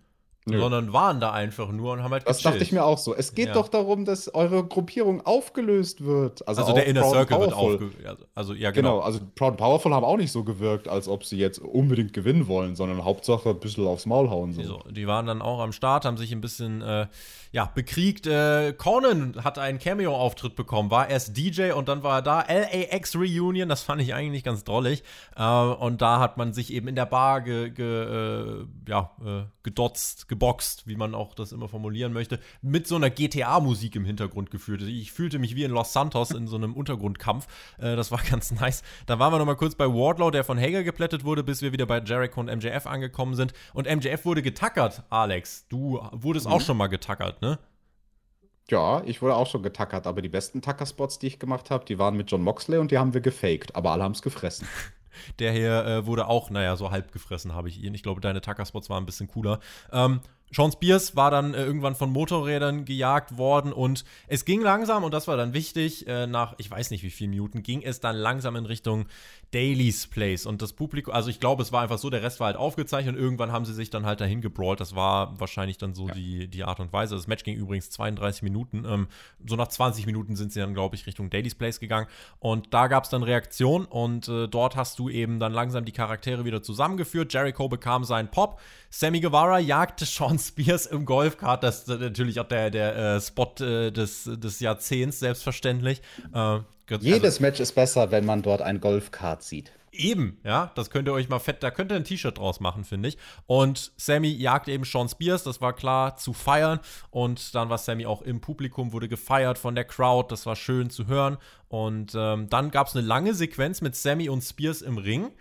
Nö. sondern waren da einfach nur und haben halt Das dachte ich mir auch so. Es geht ja. doch darum, dass eure Gruppierung aufgelöst wird. Also, also der Inner Proud Circle wird aufgelöst. Also, ja, genau. genau. Also Proud and Powerful haben auch nicht so gewirkt, als ob sie jetzt unbedingt gewinnen wollen, sondern Hauptsache ein bisschen aufs Maul hauen. So. so die waren dann auch am Start, haben sich ein bisschen äh, ja, bekriegt. Äh, Conan hat einen Cameo-Auftritt bekommen, war erst DJ und dann war er da. LAX Reunion, das fand ich eigentlich ganz drollig. Äh, und da hat man sich eben in der Bar ge, ge, äh, ja, äh, gedotzt, geboxt, wie man auch das immer formulieren möchte, mit so einer GTA-Musik im Hintergrund geführt. Ich fühlte mich wie in Los Santos in so einem Untergrundkampf. Äh, das war ganz nice. Dann waren wir noch mal kurz bei Wardlow, der von Hager geplättet wurde, bis wir wieder bei Jericho und MJF angekommen sind. Und MJF wurde getackert, Alex. Du wurdest mhm. auch schon mal getackert, ne? Ja, ich wurde auch schon getackert, aber die besten Tackerspots, die ich gemacht habe, die waren mit John Moxley und die haben wir gefaked, aber alle haben es gefressen. Der hier äh, wurde auch, naja, so halb gefressen habe ich ihn. Ich glaube, deine Tackerspots waren ein bisschen cooler. Ähm, Sean Spears war dann äh, irgendwann von Motorrädern gejagt worden und es ging langsam, und das war dann wichtig, äh, nach ich weiß nicht wie vielen Minuten, ging es dann langsam in Richtung Daily's Place und das Publikum, also ich glaube, es war einfach so, der Rest war halt aufgezeichnet und irgendwann haben sie sich dann halt dahin gebrawlt. Das war wahrscheinlich dann so ja. die, die Art und Weise. Das Match ging übrigens 32 Minuten. Ähm, so nach 20 Minuten sind sie dann, glaube ich, Richtung Daily's Place gegangen und da gab es dann Reaktion und äh, dort hast du eben dann langsam die Charaktere wieder zusammengeführt. Jericho bekam seinen Pop, Sammy Guevara jagte Sean Spears im Golfkart. Das ist natürlich auch der, der äh, Spot äh, des, des Jahrzehnts, selbstverständlich. Äh, Jedes also, Match ist besser, wenn man dort ein Golfkart sieht. Eben, ja, das könnt ihr euch mal fett, da könnt ihr ein T-Shirt draus machen, finde ich. Und Sammy jagt eben Sean Spears, das war klar zu feiern. Und dann war Sammy auch im Publikum, wurde gefeiert von der Crowd, das war schön zu hören. Und ähm, dann gab es eine lange Sequenz mit Sammy und Spears im Ring.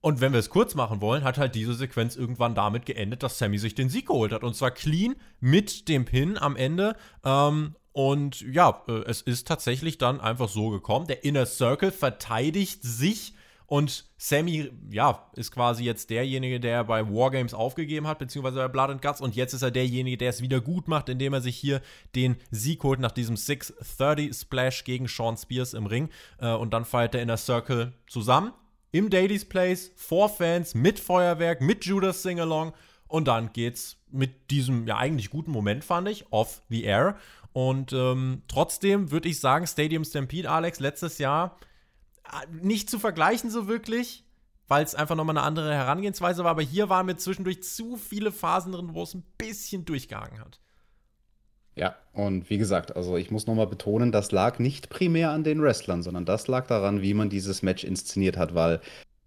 Und wenn wir es kurz machen wollen, hat halt diese Sequenz irgendwann damit geendet, dass Sammy sich den Sieg geholt hat. Und zwar clean mit dem Pin am Ende. Ähm, und ja, äh, es ist tatsächlich dann einfach so gekommen. Der Inner Circle verteidigt sich und Sammy, ja, ist quasi jetzt derjenige, der bei Wargames aufgegeben hat, beziehungsweise bei Blood and Guts. Und jetzt ist er derjenige, der es wieder gut macht, indem er sich hier den Sieg holt nach diesem 630 Splash gegen Sean Spears im Ring. Äh, und dann feiert der Inner Circle zusammen im Daily's Place vor Fans mit Feuerwerk, mit Judas Singalong und dann geht's mit diesem ja eigentlich guten Moment, fand ich, off the air. Und ähm, trotzdem würde ich sagen, Stadium Stampede, Alex, letztes Jahr äh, nicht zu vergleichen so wirklich. weil es einfach nochmal eine andere Herangehensweise war. Aber hier waren mir zwischendurch zu viele Phasen drin, wo es ein bisschen durchgehangen hat. Ja, und wie gesagt, also ich muss nochmal betonen, das lag nicht primär an den Wrestlern, sondern das lag daran, wie man dieses Match inszeniert hat, weil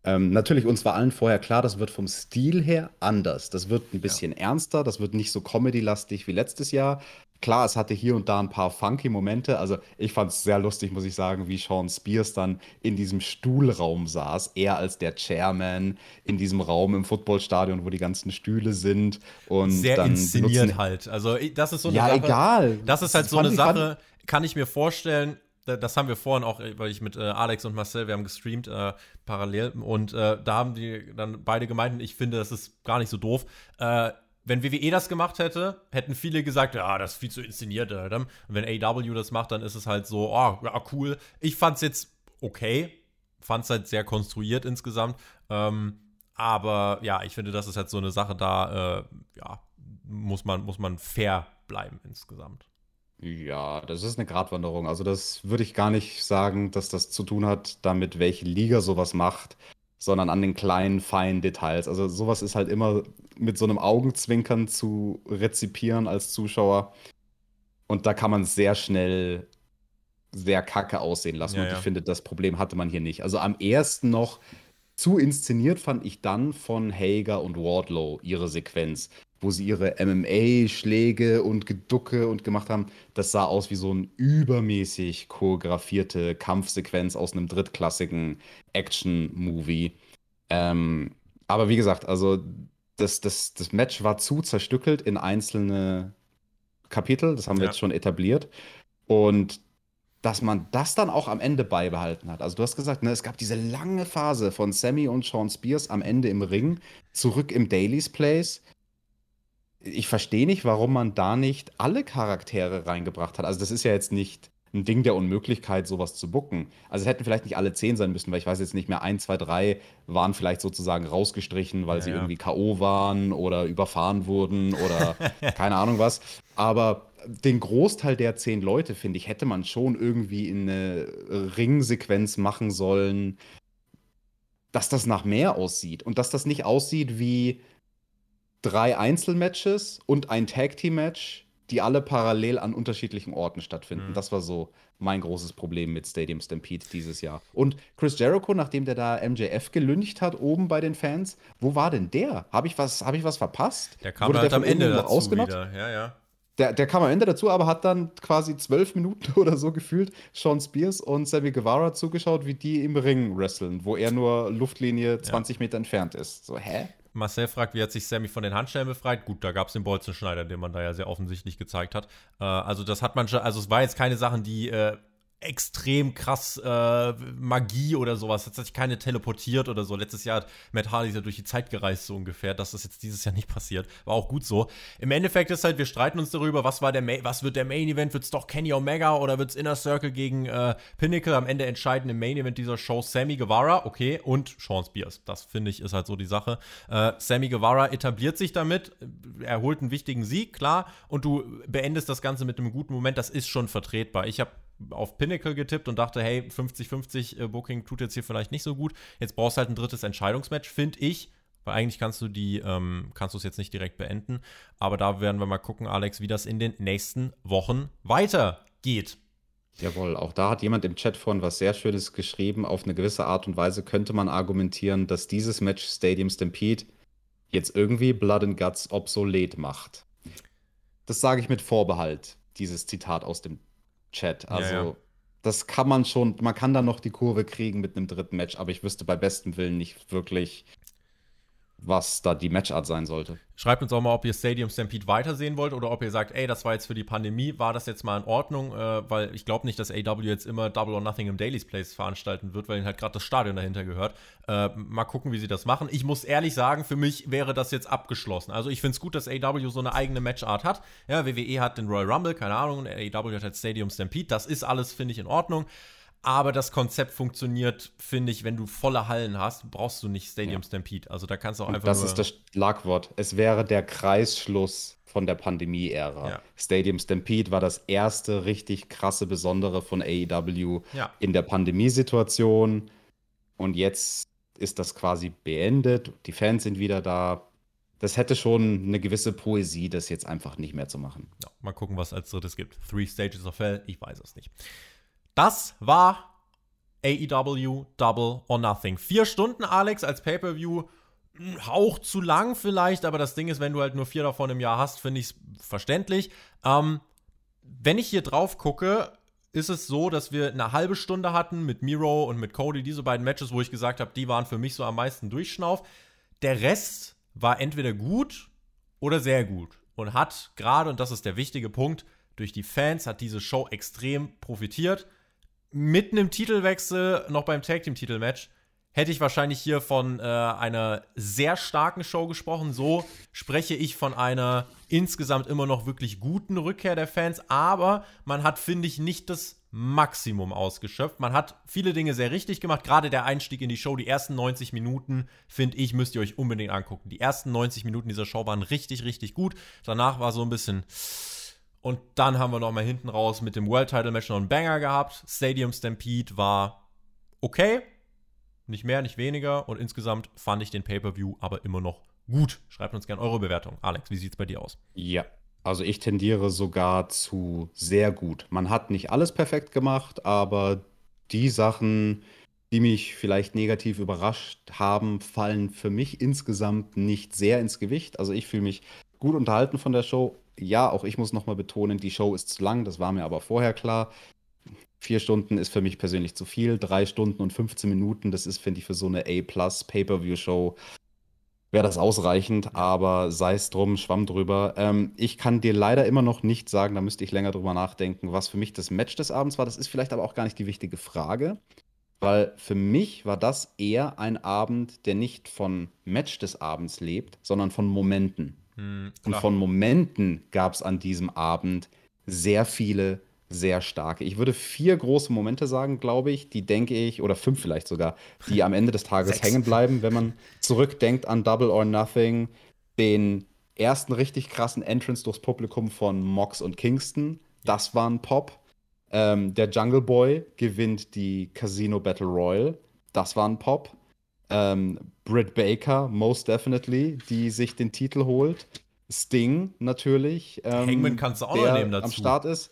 ähm, natürlich uns war allen vorher klar, das wird vom Stil her anders. Das wird ein bisschen ja. ernster, das wird nicht so comedy-lastig wie letztes Jahr, Klar, es hatte hier und da ein paar funky Momente. Also ich fand es sehr lustig, muss ich sagen, wie Sean Spears dann in diesem Stuhlraum saß, er als der Chairman in diesem Raum im Footballstadion, wo die ganzen Stühle sind. Und sehr dann inszeniert benutzen... halt. Also das ist so eine ja, Sache. egal. Das ist halt das so eine Sache, kann ich mir vorstellen. Das haben wir vorhin auch, weil ich mit äh, Alex und Marcel, wir haben gestreamt äh, parallel und äh, da haben die dann beide gemeint, ich finde, das ist gar nicht so doof äh, wenn WWE das gemacht hätte, hätten viele gesagt, ja, das ist viel zu inszeniert. Und wenn AW das macht, dann ist es halt so, oh, ja, cool. Ich fand's jetzt okay. Fand's halt sehr konstruiert insgesamt. Ähm, aber ja, ich finde, das ist halt so eine Sache, da äh, ja, muss, man, muss man fair bleiben insgesamt. Ja, das ist eine Gratwanderung. Also, das würde ich gar nicht sagen, dass das zu tun hat, damit welche Liga sowas macht sondern an den kleinen, feinen Details. Also sowas ist halt immer mit so einem Augenzwinkern zu rezipieren als Zuschauer. Und da kann man sehr schnell sehr kacke aussehen lassen. Ja, und ich finde, das Problem hatte man hier nicht. Also am ersten noch zu inszeniert fand ich dann von Hager und Wardlow ihre Sequenz wo sie ihre MMA-Schläge und Geducke und gemacht haben. Das sah aus wie so eine übermäßig choreografierte Kampfsequenz aus einem drittklassigen Action-Movie. Ähm, aber wie gesagt, also das, das, das Match war zu zerstückelt in einzelne Kapitel, das haben wir ja. jetzt schon etabliert. Und dass man das dann auch am Ende beibehalten hat. Also du hast gesagt, ne, es gab diese lange Phase von Sammy und Sean Spears am Ende im Ring, zurück im Daily's Place ich verstehe nicht, warum man da nicht alle Charaktere reingebracht hat. Also das ist ja jetzt nicht ein Ding der Unmöglichkeit, sowas zu bucken. Also es hätten vielleicht nicht alle zehn sein müssen, weil ich weiß jetzt nicht mehr, ein, zwei, drei waren vielleicht sozusagen rausgestrichen, weil ja, sie ja. irgendwie K.O. waren oder überfahren wurden oder keine Ahnung was. Aber den Großteil der zehn Leute, finde ich, hätte man schon irgendwie in eine Ringsequenz machen sollen, dass das nach mehr aussieht und dass das nicht aussieht wie drei Einzelmatches und ein Tag Team Match, die alle parallel an unterschiedlichen Orten stattfinden. Mhm. Das war so mein großes Problem mit Stadium Stampede dieses Jahr. Und Chris Jericho, nachdem der da MJF gelüncht hat oben bei den Fans, wo war denn der? Habe ich was, ich was verpasst? Der kam Wurde halt der am Ende dazu ausgenockt? wieder. Ja, ja. Der, der kam am Ende dazu, aber hat dann quasi zwölf Minuten oder so gefühlt Sean Spears und Sammy Guevara zugeschaut, wie die im Ring wresteln, wo er nur Luftlinie 20 ja. Meter entfernt ist. So, hä? Marcel fragt, wie hat sich Sammy von den Handschellen befreit? Gut, da gab es den Bolzenschneider, den man da ja sehr offensichtlich gezeigt hat. Äh, also das hat man schon, also es war jetzt keine Sachen, die äh, extrem krass äh, Magie oder sowas. Jetzt hat sich keine teleportiert oder so. Letztes Jahr hat Matt Hardy ja durch die Zeit gereist, so ungefähr. Das ist jetzt dieses Jahr nicht passiert. War auch gut so. Im Endeffekt ist halt, wir streiten uns darüber, was war der Ma was wird der Main Event? Wird es doch Kenny Omega oder wird es Inner Circle gegen äh, Pinnacle? Am Ende entscheiden im Main Event dieser Show Sammy Guevara, okay, und Sean Spears. Das finde ich ist halt so die Sache. Äh, Sammy Guevara etabliert sich damit, er holt einen wichtigen Sieg, klar, und du beendest das Ganze mit einem guten Moment. Das ist schon vertretbar. Ich habe auf Pinnacle getippt und dachte, hey, 50-50 äh, Booking tut jetzt hier vielleicht nicht so gut. Jetzt brauchst du halt ein drittes Entscheidungsmatch, finde ich. Weil eigentlich kannst du die, ähm, kannst du es jetzt nicht direkt beenden. Aber da werden wir mal gucken, Alex, wie das in den nächsten Wochen weitergeht. Jawohl, auch da hat jemand im Chat vorhin was sehr Schönes geschrieben. Auf eine gewisse Art und Weise könnte man argumentieren, dass dieses Match Stadium Stampede jetzt irgendwie Blood and Guts obsolet macht. Das sage ich mit Vorbehalt, dieses Zitat aus dem Chat. Also, ja, ja. das kann man schon, man kann da noch die Kurve kriegen mit einem dritten Match, aber ich wüsste bei bestem Willen nicht wirklich, was da die Matchart sein sollte. Schreibt uns auch mal, ob ihr Stadium Stampede weitersehen wollt oder ob ihr sagt, ey, das war jetzt für die Pandemie, war das jetzt mal in Ordnung, äh, weil ich glaube nicht, dass AW jetzt immer Double or Nothing im Daily's Place veranstalten wird, weil ihnen halt gerade das Stadion dahinter gehört. Äh, mal gucken, wie sie das machen. Ich muss ehrlich sagen, für mich wäre das jetzt abgeschlossen. Also ich finde es gut, dass AW so eine eigene Matchart hat. Ja, WWE hat den Royal Rumble, keine Ahnung, AW hat halt Stadium Stampede. Das ist alles, finde ich, in Ordnung. Aber das Konzept funktioniert, finde ich, wenn du volle Hallen hast, brauchst du nicht Stadium ja. Stampede. Also da kannst du auch einfach. das ist das Schlagwort. Es wäre der Kreisschluss von der Pandemie-Ära. Ja. Stadium Stampede war das erste richtig krasse Besondere von AEW ja. in der Pandemiesituation. Und jetzt ist das quasi beendet. Die Fans sind wieder da. Das hätte schon eine gewisse Poesie, das jetzt einfach nicht mehr zu machen. Mal gucken, was als drittes gibt. Three Stages of Hell, ich weiß es nicht. Das war AEW Double or Nothing. Vier Stunden, Alex, als Pay-Per-View. Hauch zu lang vielleicht, aber das Ding ist, wenn du halt nur vier davon im Jahr hast, finde ich es verständlich. Ähm, wenn ich hier drauf gucke, ist es so, dass wir eine halbe Stunde hatten mit Miro und mit Cody, diese beiden Matches, wo ich gesagt habe, die waren für mich so am meisten Durchschnauf. Der Rest war entweder gut oder sehr gut und hat gerade, und das ist der wichtige Punkt, durch die Fans hat diese Show extrem profitiert. Mit einem Titelwechsel noch beim Tag Team Titelmatch hätte ich wahrscheinlich hier von äh, einer sehr starken Show gesprochen. So spreche ich von einer insgesamt immer noch wirklich guten Rückkehr der Fans. Aber man hat, finde ich, nicht das Maximum ausgeschöpft. Man hat viele Dinge sehr richtig gemacht. Gerade der Einstieg in die Show, die ersten 90 Minuten, finde ich, müsst ihr euch unbedingt angucken. Die ersten 90 Minuten dieser Show waren richtig, richtig gut. Danach war so ein bisschen. Und dann haben wir noch mal hinten raus mit dem World Title Match noch einen Banger gehabt. Stadium Stampede war okay, nicht mehr, nicht weniger. Und insgesamt fand ich den Pay-Per-View aber immer noch gut. Schreibt uns gerne eure Bewertung. Alex, wie sieht es bei dir aus? Ja, also ich tendiere sogar zu sehr gut. Man hat nicht alles perfekt gemacht, aber die Sachen, die mich vielleicht negativ überrascht haben, fallen für mich insgesamt nicht sehr ins Gewicht. Also ich fühle mich gut unterhalten von der Show. Ja, auch ich muss nochmal betonen, die Show ist zu lang, das war mir aber vorher klar. Vier Stunden ist für mich persönlich zu viel. Drei Stunden und 15 Minuten, das ist, finde ich, für so eine A-Plus Pay-Per-View-Show wäre das ausreichend, aber sei es drum, schwamm drüber. Ähm, ich kann dir leider immer noch nicht sagen, da müsste ich länger drüber nachdenken, was für mich das Match des Abends war. Das ist vielleicht aber auch gar nicht die wichtige Frage, weil für mich war das eher ein Abend, der nicht von Match des Abends lebt, sondern von Momenten. Hm, Und von Momenten gab es an diesem Abend sehr viele sehr starke. Ich würde vier große Momente sagen, glaube ich, die denke ich, oder fünf vielleicht sogar, die am Ende des Tages hängen bleiben, wenn man zurückdenkt an Double or Nothing, den ersten richtig krassen Entrance durchs Publikum von Mox und Kingston. Das war ein Pop. Ähm, der Jungle Boy gewinnt die Casino Battle Royal. Das war ein Pop. Ähm, Britt Baker, most definitely, die sich den Titel holt. Sting natürlich. Ähm, Hangman kannst du auch noch nehmen dazu. Am Start ist.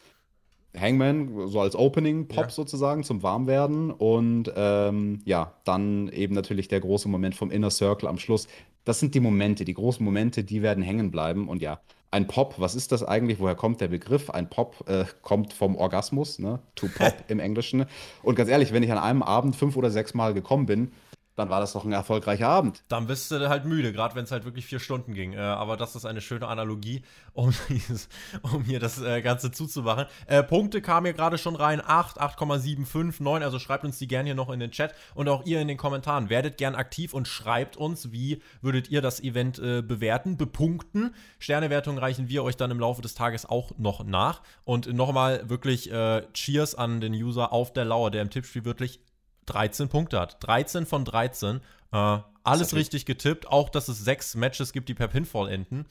Hangman, so als Opening-Pop ja. sozusagen zum Warmwerden. Und ähm, ja, dann eben natürlich der große Moment vom Inner Circle am Schluss. Das sind die Momente, die großen Momente, die werden hängen bleiben. Und ja, ein Pop, was ist das eigentlich? Woher kommt der Begriff? Ein Pop äh, kommt vom Orgasmus, ne? To Pop im Englischen. Und ganz ehrlich, wenn ich an einem Abend fünf oder sechs Mal gekommen bin, dann war das doch ein erfolgreicher Abend. Dann bist du halt müde, gerade wenn es halt wirklich vier Stunden ging. Äh, aber das ist eine schöne Analogie, um, dieses, um hier das äh, Ganze zuzumachen. Äh, Punkte kamen hier gerade schon rein: 8, 8,75, 9. Also schreibt uns die gerne hier noch in den Chat und auch ihr in den Kommentaren. Werdet gern aktiv und schreibt uns, wie würdet ihr das Event äh, bewerten, bepunkten. Sternewertungen reichen wir euch dann im Laufe des Tages auch noch nach. Und nochmal wirklich äh, Cheers an den User auf der Lauer, der im Tippspiel wirklich 13 Punkte hat. 13 von 13. Äh, alles richtig getippt. Auch, dass es sechs Matches gibt, die per Pinfall enden.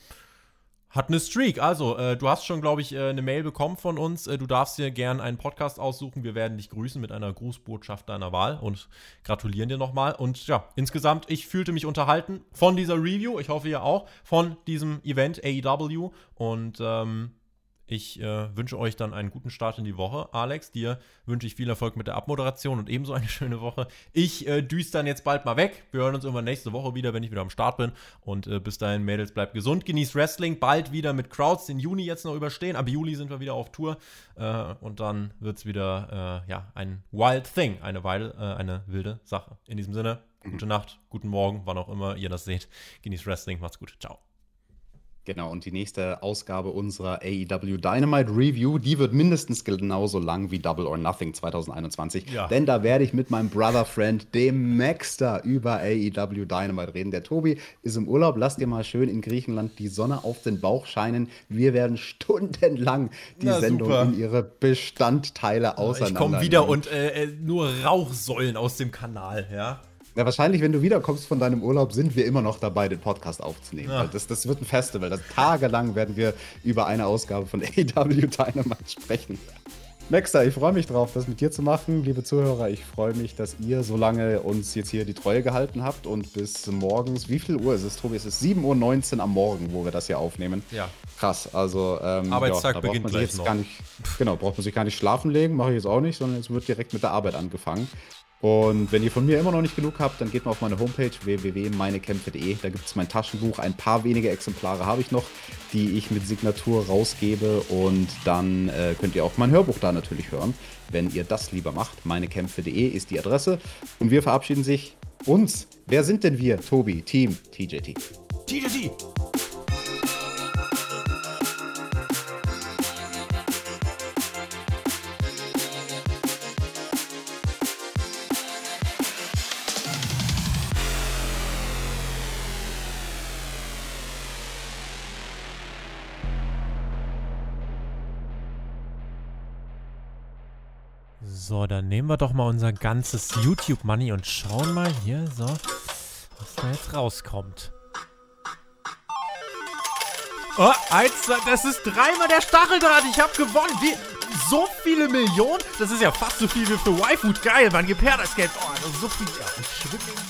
Hat eine Streak. Also, äh, du hast schon, glaube ich, äh, eine Mail bekommen von uns. Äh, du darfst dir gerne einen Podcast aussuchen. Wir werden dich grüßen mit einer Grußbotschaft deiner Wahl und gratulieren dir nochmal. Und ja, insgesamt, ich fühlte mich unterhalten von dieser Review. Ich hoffe, ihr auch. Von diesem Event AEW. Und ähm, ich äh, wünsche euch dann einen guten Start in die Woche. Alex, dir wünsche ich viel Erfolg mit der Abmoderation und ebenso eine schöne Woche. Ich äh, düse dann jetzt bald mal weg. Wir hören uns irgendwann nächste Woche wieder, wenn ich wieder am Start bin. Und äh, bis dahin, Mädels, bleibt gesund, genießt Wrestling. Bald wieder mit Crowds den Juni jetzt noch überstehen. Ab Juli sind wir wieder auf Tour. Äh, und dann wird es wieder äh, ja, ein Wild Thing, eine, Weile, äh, eine wilde Sache. In diesem Sinne, gute Nacht, guten Morgen, wann auch immer ihr das seht. Genießt Wrestling, macht's gut. Ciao. Genau, und die nächste Ausgabe unserer AEW Dynamite Review, die wird mindestens genauso lang wie Double or Nothing 2021. Ja. Denn da werde ich mit meinem Brother Friend, dem Maxter, über AEW Dynamite reden. Der Tobi ist im Urlaub, lasst dir mal schön in Griechenland die Sonne auf den Bauch scheinen. Wir werden stundenlang die Na, Sendung super. in ihre Bestandteile auseinander. Ich komme wieder und äh, äh, nur Rauchsäulen aus dem Kanal, ja. Ja, wahrscheinlich, wenn du wiederkommst von deinem Urlaub, sind wir immer noch dabei, den Podcast aufzunehmen. Ja. Das, das wird ein Festival. Das, tagelang werden wir über eine Ausgabe von AW Dynamite sprechen. Maxter, ich freue mich drauf, das mit dir zu machen. Liebe Zuhörer, ich freue mich, dass ihr so lange uns jetzt hier die Treue gehalten habt und bis morgens, wie viel Uhr ist es, Tobi? Es ist 7.19 Uhr am Morgen, wo wir das hier aufnehmen. Ja. Krass, also ähm, Arbeitstag ja, beginnt braucht man sich gleich jetzt noch. gar nicht, genau, braucht man sich gar nicht schlafen legen, mache ich jetzt auch nicht, sondern es wird direkt mit der Arbeit angefangen. Und wenn ihr von mir immer noch nicht genug habt, dann geht mal auf meine Homepage www.meinekämpfe.de. Da gibt es mein Taschenbuch. Ein paar wenige Exemplare habe ich noch, die ich mit Signatur rausgebe. Und dann äh, könnt ihr auch mein Hörbuch da natürlich hören, wenn ihr das lieber macht. Meinekämpfe.de ist die Adresse. Und wir verabschieden sich uns. Wer sind denn wir? Tobi, Team, TJT. TJT. So, dann nehmen wir doch mal unser ganzes YouTube-Money und schauen mal hier, so, was da jetzt rauskommt. Oh, eins, zwei, das ist dreimal der Stacheldraht. Ich habe gewonnen. Wie, so viele Millionen? Das ist ja fast so viel wie für Y-Food. Geil, man, gib her das Geld. Oh, das ist so viel. Ja, ich schwimme.